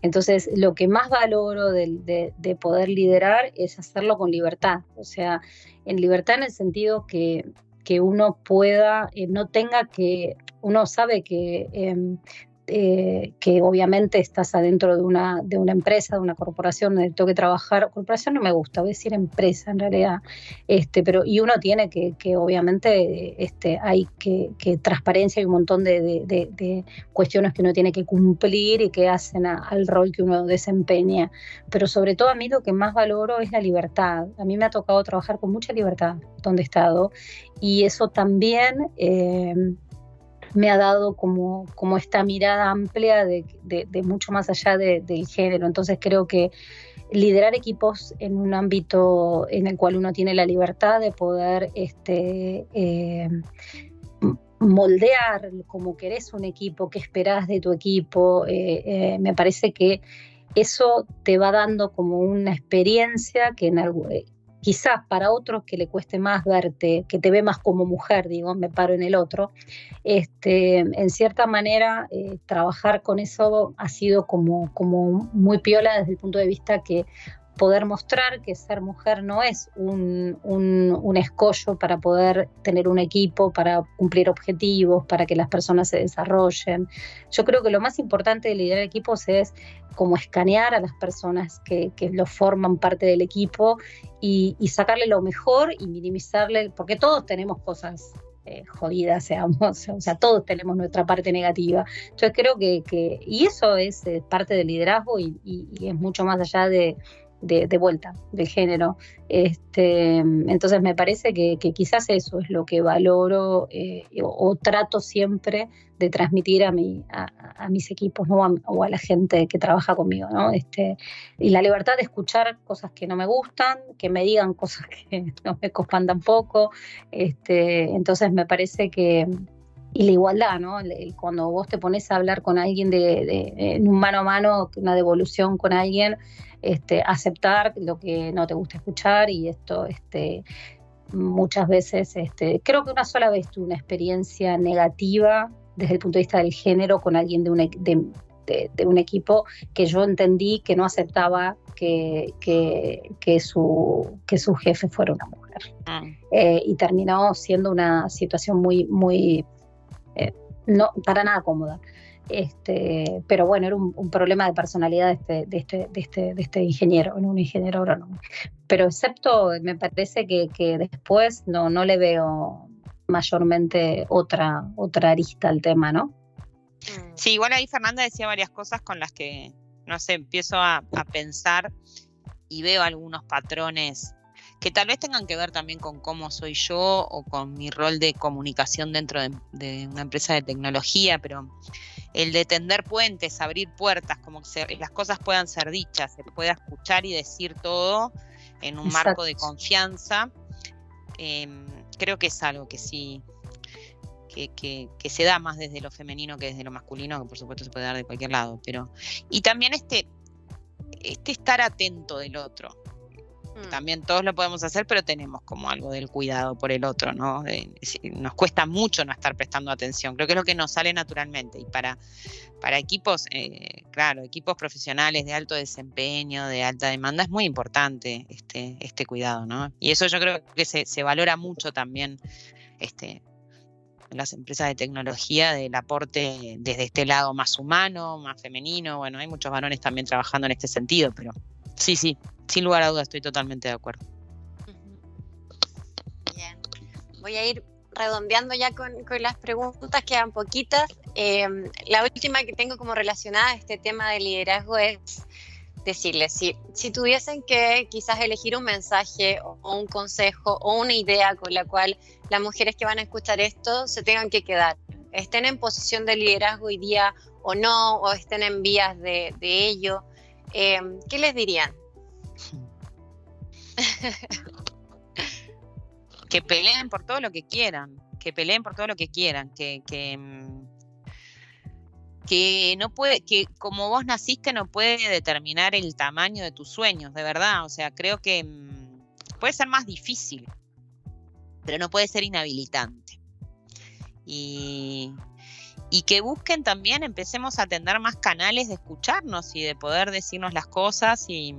Entonces, lo que más valoro de, poder liderar es hacerlo con libertad, o sea, en libertad en el sentido que, que uno pueda, eh, no tenga que, uno sabe que em, eh, que obviamente estás adentro de una, de una empresa, de una corporación donde tengo que trabajar. Corporación no me gusta, voy a decir empresa en realidad. Este, pero, y uno tiene que, que obviamente, este, hay que, que transparencia y un montón de, de, cuestiones que uno tiene que cumplir y que hacen al rol que uno desempeña. Pero sobre todo a mí lo que más valoro es la libertad. A mí me ha tocado trabajar con mucha libertad donde he estado y eso también... Eh, me ha dado como, como esta mirada amplia de, mucho más allá del género. Entonces creo que liderar equipos en un ámbito en el cual uno tiene la libertad de poder este, eh, moldear como querés un equipo, qué esperás de tu equipo, eh, eh, me parece que eso te va dando como una experiencia que en, quizás para otros que le cueste más verte, que te ve más como mujer, digo, me paro en el otro, este, en cierta manera eh, trabajar con eso ha sido como, como muy piola desde el punto de vista que poder mostrar que ser mujer no es un, un, escollo para poder tener un equipo, para cumplir objetivos, para que las personas se desarrollen. Yo creo que lo más importante de liderar equipos es como escanear a las personas que, que lo forman parte del equipo y, sacarle lo mejor y minimizarle, porque todos tenemos cosas eh, jodidas, seamos, o sea, todos tenemos nuestra parte negativa. Yo creo que, que y eso es eh, parte del liderazgo y, es mucho más allá de, de, vuelta del género. Este, entonces me parece que, quizás eso es lo que valoro eh, o, trato siempre de transmitir a, mi, a, mis equipos o a la gente que trabaja conmigo. ¿no? Este, y la libertad de escuchar cosas que no me gustan, que me digan cosas que no me copan tampoco. Este, entonces me parece que, y la igualdad, ¿no? Cuando vos te pones a hablar con alguien de, en un mano a mano, una devolución con alguien, este, aceptar lo que no te gusta escuchar y esto, este, muchas veces, este, creo que una sola vez tuve una experiencia negativa desde el punto de vista del género con alguien de un, de, un equipo que yo entendí que no aceptaba que, que, su, que su jefe fuera una mujer. Ah. Eh, y terminó siendo una situación muy, muy, eh, no, para nada cómoda. Este, pero bueno, era un, problema de personalidad de este, de este, de este, de este ingeniero, un ingeniero agrónomo. Pero excepto, me parece que, que después no, no le veo mayormente otra, otra arista al tema, ¿no? Mm. Sí, igual ahí Fernanda decía varias cosas con las que, no sé, empiezo a, pensar y veo algunos patrones que tal vez tengan que ver también con cómo soy yo o con mi rol de comunicación dentro de, una empresa de tecnología, pero el de tender puentes, abrir puertas, como que las cosas puedan ser dichas, se pueda escuchar y decir todo en un marco de confianza, em, creo que es algo que sí, que, se da más desde lo femenino que desde lo masculino, que por supuesto se puede dar de cualquier lado, pero y también este, este estar atento del otro. Mm. También todos lo podemos hacer, pero tenemos como algo del cuidado por el otro, ¿no? nos cuesta mucho no estar prestando atención. Creo que es lo que nos sale naturalmente. Y para, para equipos, eh, claro, equipos profesionales de alto desempeño, de alta demanda, es muy importante este, este cuidado, ¿no? Y eso yo creo que se, se valora mucho también este, las empresas de tecnología del aporte desde este lado más humano, más femenino. Bueno, hay muchos varones también trabajando en este sentido, pero sí, sí, sin lugar a dudas estoy totalmente de acuerdo. Bien, voy a ir redondeando ya con, las preguntas, quedan poquitas. Em, la última que tengo como relacionada a este tema de liderazgo es decirles, si, si tuviesen que quizás elegir un mensaje o un consejo o una idea con la cual las mujeres que van a escuchar esto se tengan que quedar, estén en posición de liderazgo hoy día o no, o estén en vías de, ello, eh, ¿qué les dirían? que peleen por todo lo que quieran, que peleen por todo lo que quieran, que, que, mm, que no puede, que como vos naciste no puede determinar el tamaño de tus sueños, de verdad. O sea, creo que mm, puede ser más difícil pero no puede ser inhabilitante. Y, que busquen también, empecemos a tener más canales de escucharnos y de poder decirnos las cosas y,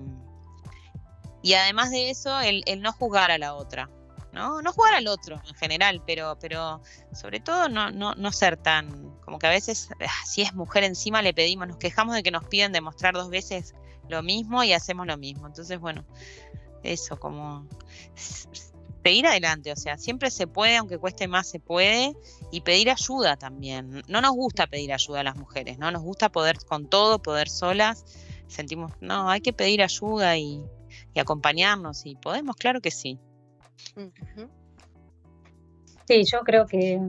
y además de eso, el, no juzgar a la otra. ¿no? No jugar al otro en general, pero, pero sobre todo no, no, no ser tan, como que a veces, ah, si es mujer encima le pedimos, nos quejamos de que nos piden demostrar dos veces lo mismo y hacemos lo mismo. Entonces, bueno, eso, como seguir adelante, o sea, siempre se puede, aunque cueste más, se puede, y pedir ayuda también. No nos gusta pedir ayuda a las mujeres, ¿no? Nos gusta poder con todo, poder solas. Sentimos, no, hay que pedir ayuda y, acompañarnos, y podemos, claro que sí. Sí, yo creo que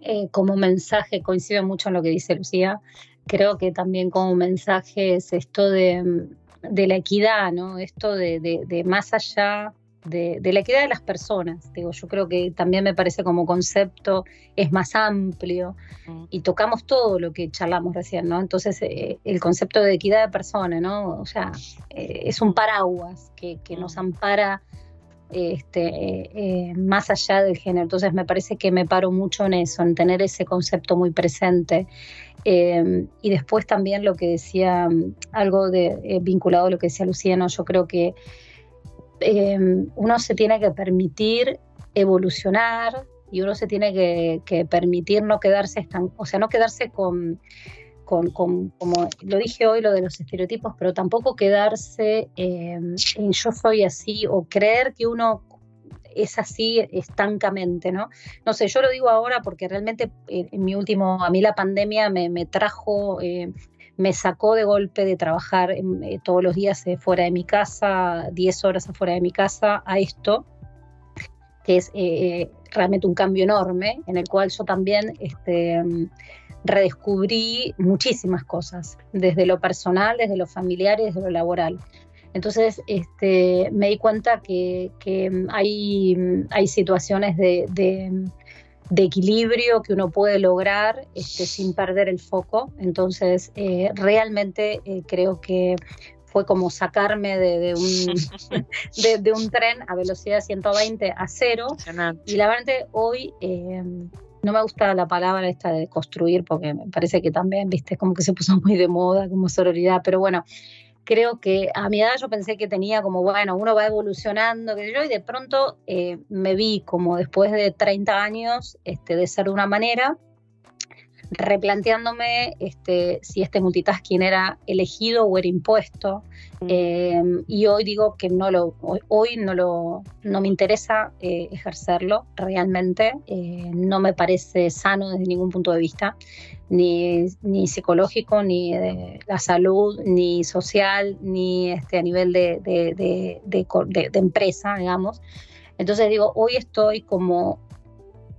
eh, como mensaje, coincido mucho en lo que dice Lucía, creo que también como mensaje es esto de, la equidad, ¿no? Esto de, de más allá de, la equidad de las personas. Digo, yo creo que también me parece como concepto es más amplio mm. y tocamos todo lo que charlamos recién, ¿no? Entonces, eh, el concepto de equidad de personas, ¿no? O sea, eh, es un paraguas que, nos mm. ampara este, eh, más allá del género. Entonces, me parece que me paro mucho en eso, en tener ese concepto muy presente. y después también lo que decía, algo de, vinculado a lo que decía Luciano, yo creo que Em, uno se tiene que permitir evolucionar y uno se tiene que, permitir no quedarse o sea, no quedarse con, con, como lo dije hoy, lo de los estereotipos, pero tampoco quedarse em, en yo soy así o creer que uno es así estancamente, ¿no? No sé, yo lo digo ahora porque realmente eh, en, mi último, a mí la pandemia me, me trajo eh, me sacó de golpe de trabajar eh, todos los días eh, fuera de mi casa, 10 horas afuera de mi casa, a esto, que es eh, realmente un cambio enorme, en el cual yo también este, redescubrí muchísimas cosas, desde lo personal, desde lo familiar y desde lo laboral. Entonces este, me di cuenta que, hay, hay situaciones de equilibrio que uno puede lograr este, sin perder el foco. Entonces, eh, realmente eh, creo que fue como sacarme de, un, de, un tren a velocidad 120 a cero. Y la verdad, hoy em, no me gusta la palabra esta de construir, porque me parece que también, viste, como que se puso muy de moda como sororidad, pero bueno, creo que a mi edad yo pensé que tenía como, bueno, uno va evolucionando, que yo, y de pronto eh, me vi como después de 30 años este, de ser de una manera, replanteándome este, si este multitasking era elegido o era impuesto. Mm. Em, y hoy digo que no lo, hoy, hoy no lo, no me interesa eh, ejercerlo realmente. eh, no me parece sano desde ningún punto de vista, ni, ni psicológico, ni de la salud, ni social, ni este, a nivel de, de- de- de empresa, digamos. Entonces digo, hoy estoy como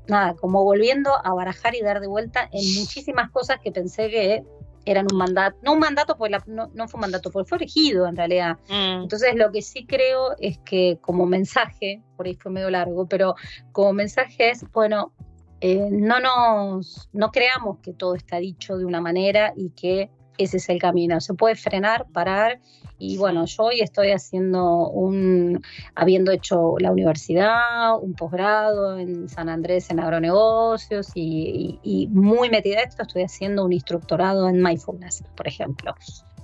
nada, como volviendo a barajar y dar de vuelta en muchísimas cosas que pensé que eran un mandato, no un mandato, porque la- no, no fue un mandato, porque fue elegido en realidad. Mm, Entonces lo que sí creo es que como mensaje, por ahí fue medio largo, pero como mensaje es, bueno, eh, no nos, no creamos que todo está dicho de una manera y que ese es el camino. Se puede frenar, parar y bueno, yo hoy estoy haciendo un, habiendo hecho la universidad, un posgrado en San Andrés en agronegocios y, y- y muy metida esto, estoy haciendo un instructorado en mindfulness, por ejemplo.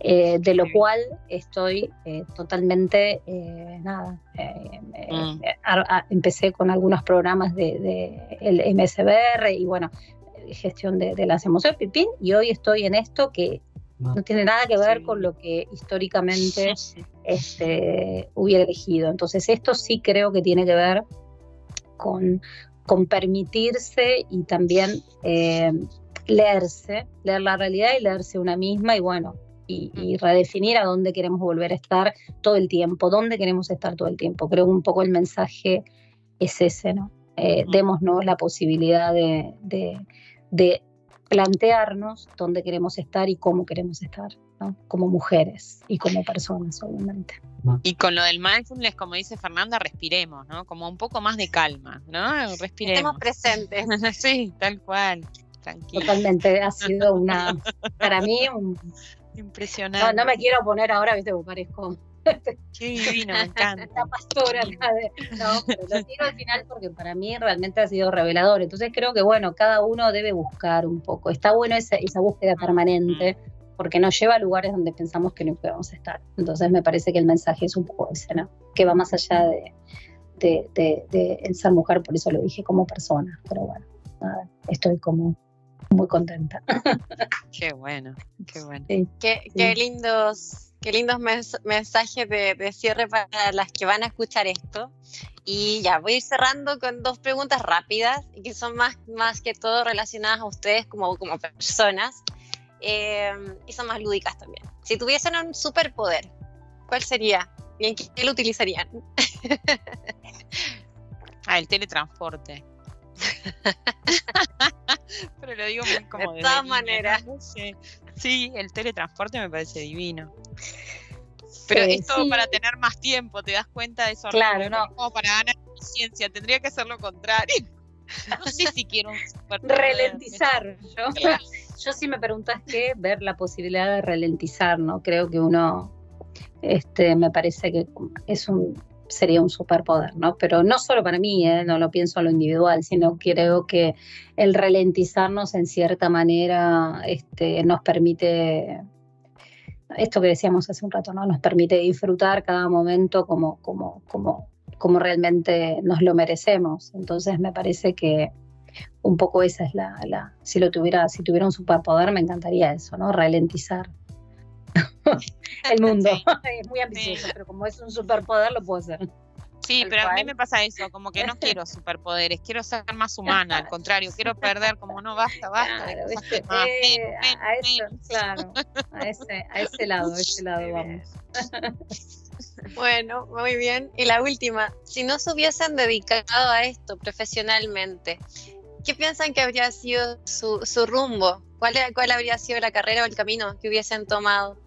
Eh, de lo cual estoy eh, totalmente, eh, nada, Mm. a- a- empecé con algunos programas de, de el MSBR y bueno, gestión de, de las emociones, pipín, y hoy estoy en esto que no tiene nada que ver Sí. con lo que históricamente este, hubiera elegido. Entonces esto sí creo que tiene que ver con, con permitirse y también eh, leerse, leer la realidad y leerse una misma y bueno, y, y redefinir a dónde queremos volver a estar todo el tiempo, dónde queremos estar todo el tiempo. Creo que un poco el mensaje es ese, ¿no? Eh, Ujú. Démonos la posibilidad de, de- de plantearnos dónde queremos estar y cómo queremos estar, ¿no? Como mujeres y como personas, obviamente. Y con lo del mindfulness, como dice Fernanda, respiremos, ¿no? Como un poco más de calma, ¿no? Respiremos. Estemos presentes. sí, tal cual. Tranquilo. Totalmente, ha sido una, para mí, un- Impresionante. no, no me quiero poner ahora, viste, porque parezco Qué divino, me encanta. la pastora acá de- no, pero lo tiro al final porque para mí realmente ha sido revelador. Entonces creo que, bueno, cada uno debe buscar un poco. Está bueno esa, esa búsqueda permanente porque nos lleva a lugares donde pensamos que no podemos estar. Entonces me parece que el mensaje es un poco ese, ¿no? Que va más allá de, de, de- ser mujer, por eso lo dije como persona. Pero bueno, nada, estoy como muy contenta. Qué bueno, qué bueno. Qué, Sí. qué lindos, qué lindos mens- mensajes de, de cierre para las que van a escuchar esto. Y ya voy a ir cerrando con dos preguntas rápidas que son más, más que todo relacionadas a ustedes como, como personas eh, y son más lúdicas también. Si tuviesen un superpoder, ¿cuál sería? ¿Y en qué, qué lo utilizarían? Ah, el teletransporte. Pero lo digo muy como De desde todas maneras. Sí, el teletransporte me parece divino. Pero es todo sí. para tener más tiempo, te das cuenta de eso. Claro, no. Como para ganar eficiencia, tendría que ser lo contrario. No sé si quiero un superpoder. Ralentizar. Yo, Claro. yo si me preguntas qué, ver la posibilidad de ralentizar, ¿no? Creo que uno, este, me parece que es un, sería un superpoder, ¿no? Pero no solo para mí, ¿eh? no lo pienso a lo individual, sino creo que el ralentizarnos en cierta manera este, nos permite, esto que decíamos hace un rato, ¿no? Nos permite disfrutar cada momento como, como, como, como realmente nos lo merecemos. Entonces me parece que un poco esa es la, la si lo tuviera, si tuviera un superpoder me encantaría eso, ¿no? Ralentizar el mundo. Sí. es muy ambicioso, Sí. pero como es un superpoder lo puedo hacer. Sí, pero a mí me pasa eso, como que no quiero superpoderes, quiero ser más humana, al contrario, quiero perder, como no, basta, basta. Eh, a, eso, claro, a ese, a ese lado, a ese lado vamos. Bueno, muy bien. Y la última, si no se hubiesen dedicado a esto profesionalmente, ¿qué piensan que habría sido su, su rumbo? ¿Cuál, ¿Cuál habría sido la carrera o el camino que hubiesen tomado?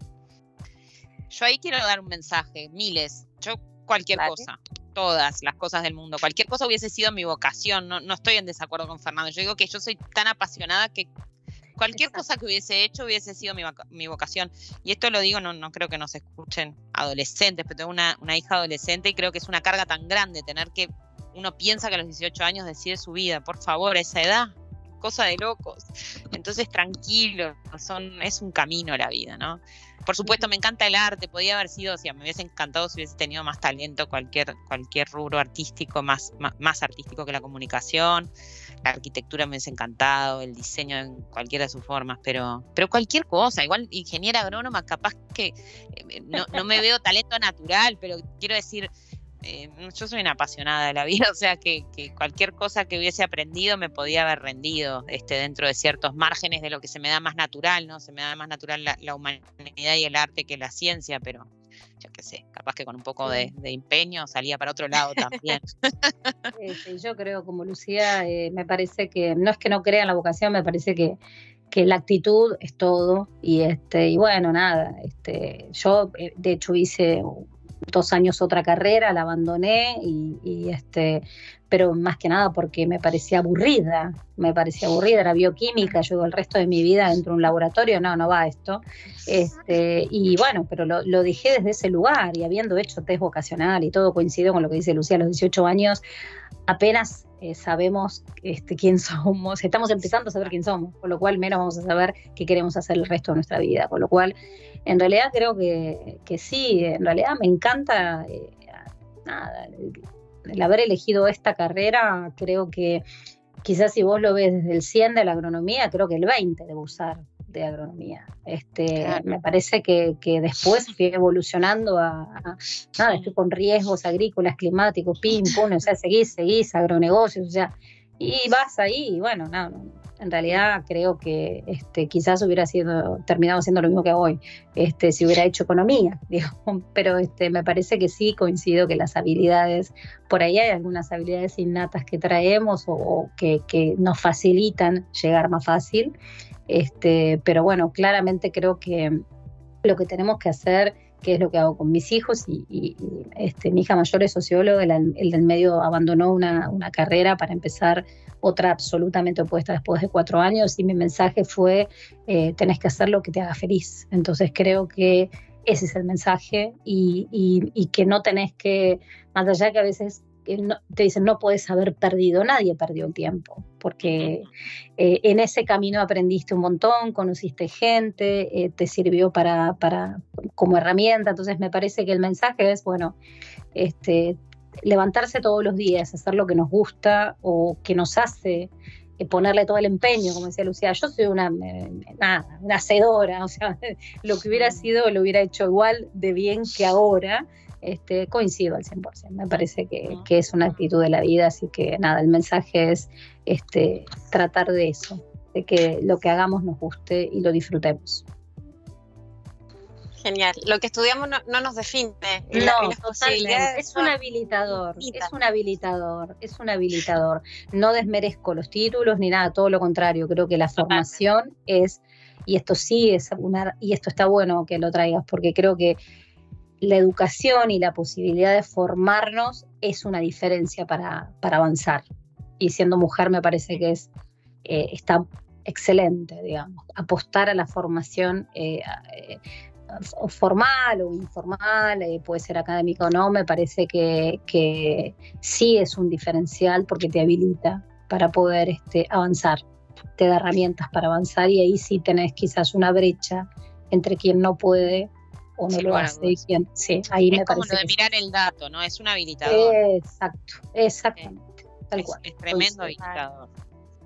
Yo ahí quiero dar un mensaje, miles. Yo cualquier Dale. cosa, todas las cosas del mundo, cualquier cosa hubiese sido mi vocación. No, no estoy en desacuerdo con Fernando. Yo digo que yo soy tan apasionada que cualquier Exacto. cosa que hubiese hecho hubiese sido mi, mi vocación. Y esto lo digo, no, no creo que nos escuchen adolescentes, pero tengo una, una hija adolescente y creo que es una carga tan grande tener que, uno piensa que a los 18 años decide su vida, por favor, a esa edad, cosa de locos. Entonces, tranquilo, son, es un camino la vida, ¿no? Por supuesto, me encanta el arte, podía haber sido, o sea, me hubiese encantado si hubiese tenido más talento, cualquier, cualquier rubro artístico, más, más, más artístico que la comunicación. la arquitectura me ha encantado, el diseño en cualquiera de sus formas, pero, pero cualquier cosa, igual ingeniera agrónoma, capaz que eh, no, no me veo talento natural, pero quiero decir, eh, yo soy una apasionada de la vida, o sea que, cualquier cosa que hubiese aprendido me podía haber rendido este, dentro de ciertos márgenes de lo que se me da más natural, ¿no? Se me da más natural la, humanidad y el arte que la ciencia, pero yo qué sé, capaz que con un poco de, empeño salía para otro lado también. yo creo, como Lucía, eh, me parece que no es que no crea en la vocación, me parece que que la actitud es todo y este y bueno nada este yo eh, de hecho hice dos años otra carrera, la abandoné y, este, pero más que nada porque me parecía aburrida, me parecía aburrida, era bioquímica, yo el resto de mi vida dentro de un laboratorio, no, no va esto. Este, y bueno, pero lo, lo dejé desde ese lugar y habiendo hecho test vocacional y todo coincido con lo que dice Lucía a los 18 años, apenas eh, sabemos este, quién somos, estamos empezando a saber quién somos, con lo cual menos vamos a saber qué queremos hacer el resto de nuestra vida, con lo cual en realidad creo que, que sí, en realidad me encanta eh, nada, el, haber elegido esta carrera, creo que quizás si vos lo ves desde el 100 de la agronomía, creo que el 20 debo usar de agronomía. Este, Me parece que, que, después fui evolucionando a, nada, estoy con riesgos agrícolas, climáticos, pim, pum, o sea, seguís, seguís, agronegocios, o sea, y vas ahí, y bueno, no, en realidad creo que este, quizás hubiera sido, terminado siendo lo mismo que hoy, este, si hubiera hecho economía, digo, pero este, me parece que sí coincido que las habilidades, por ahí hay algunas habilidades innatas que traemos o, que, nos facilitan llegar más fácil. Pero bueno, claramente creo que lo que tenemos que hacer, que es lo que hago con mis hijos, y, este, mi hija mayor es socióloga, el, del medio abandonó una, carrera para empezar otra absolutamente opuesta después de cuatro años, y mi mensaje fue, eh, tenés que hacer lo que te haga feliz. Entonces creo que ese es el mensaje y, y que no tenés que, más allá que a veces te dicen no puedes haber perdido, nadie perdió el tiempo, porque eh, en ese camino aprendiste un montón, conociste gente, eh, te sirvió para, para, como herramienta, entonces me parece que el mensaje es, bueno, este, levantarse todos los días, hacer lo que nos gusta o que nos hace eh, ponerle todo el empeño, como decía Lucía, yo soy una, nada, una hacedora, o sea, lo que hubiera sido lo hubiera hecho igual de bien que ahora, este, coincido al 100%. Me parece que, es una actitud de la vida, así que nada, el mensaje es este, tratar de eso, de que lo que hagamos nos guste y lo disfrutemos. Genial. Lo que estudiamos no, nos define. No, Es un habilitador. Es un habilitador. Es un habilitador. No desmerezco los títulos ni nada, todo lo contrario. Creo que la formación es, y esto sí es una, y esto está bueno que lo traigas, porque creo que la educación y la posibilidad de formarnos es una diferencia para, avanzar. Y siendo mujer me parece que es, eh, está excelente, digamos. Apostar a la formación eh, eh, formal o informal, puede ser académica o no, me parece que, que, sí es un diferencial porque te habilita para poder este, avanzar, te da herramientas para avanzar y ahí sí tenés quizás una brecha entre quien no puede o no lo hace Sí, ahí es me como parece. Lo de mirar el dato, ¿no? Es un habilitador. Exacto, exactamente. tal es, cual. Es tremendo habilitador.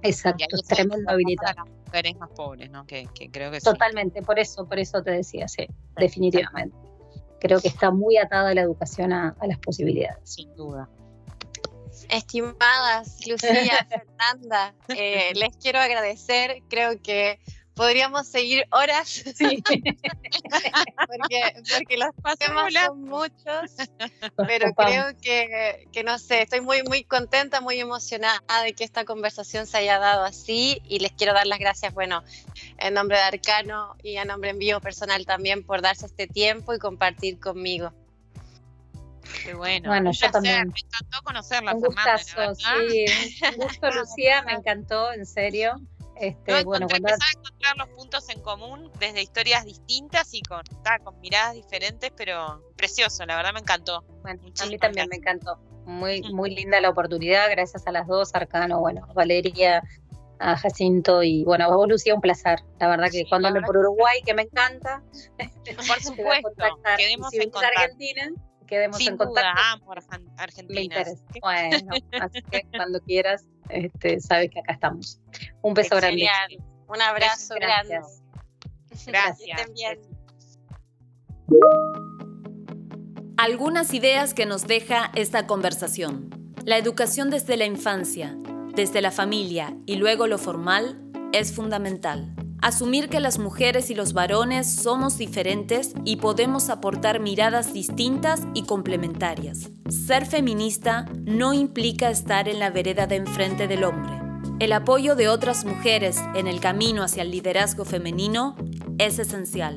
Exacto, es tremendo habilitador. Para las mujeres más pobres, ¿no? Que, creo que Totalmente, por eso, por eso te decía, sí, definitivamente. Creo que está muy atada la educación a, las posibilidades. Sin duda. Estimadas Lucía, Fernanda, eh, les quiero agradecer. Creo que podríamos seguir horas. Sí. porque, porque los temas son muchos. Pero creo que, que, no sé, estoy muy, muy contenta, muy emocionada de que esta conversación se haya dado así. Y les quiero dar las gracias, bueno, en nombre de Arcano y a nombre en vivo personal también por darse este tiempo y compartir conmigo. Qué bueno. Bueno, yo también. Me encantó conocerla, un gustazo, sí. Un gusto, Lucía, me encantó, en serio. Este, bueno, cuando... empezar a encontrar los puntos en común desde historias distintas y con, con miradas diferentes, pero precioso, la verdad me encantó. Bueno, a mí también me encantó. Muy, muy linda la oportunidad, gracias a las dos, Arcano, bueno, Valeria, a Jacinto y bueno, a vos Lucía, un placer. La verdad que cuando ando por Uruguay, que me encanta. Por supuesto, quedemos en contacto. Argentina, quedemos Sin en contacto. Duda, amo Argentina. Me interesa. Bueno, así que cuando quieras, este, sabes que acá estamos. Un beso grande. Un abrazo grande. Gracias. Algunas ideas que nos deja esta conversación. La educación desde la infancia, desde la familia y luego lo formal es fundamental. Asumir que las mujeres y los varones somos diferentes y podemos aportar miradas distintas y complementarias. Ser feminista no implica estar en la vereda de enfrente del hombre. El apoyo de otras mujeres en el camino hacia el liderazgo femenino es esencial.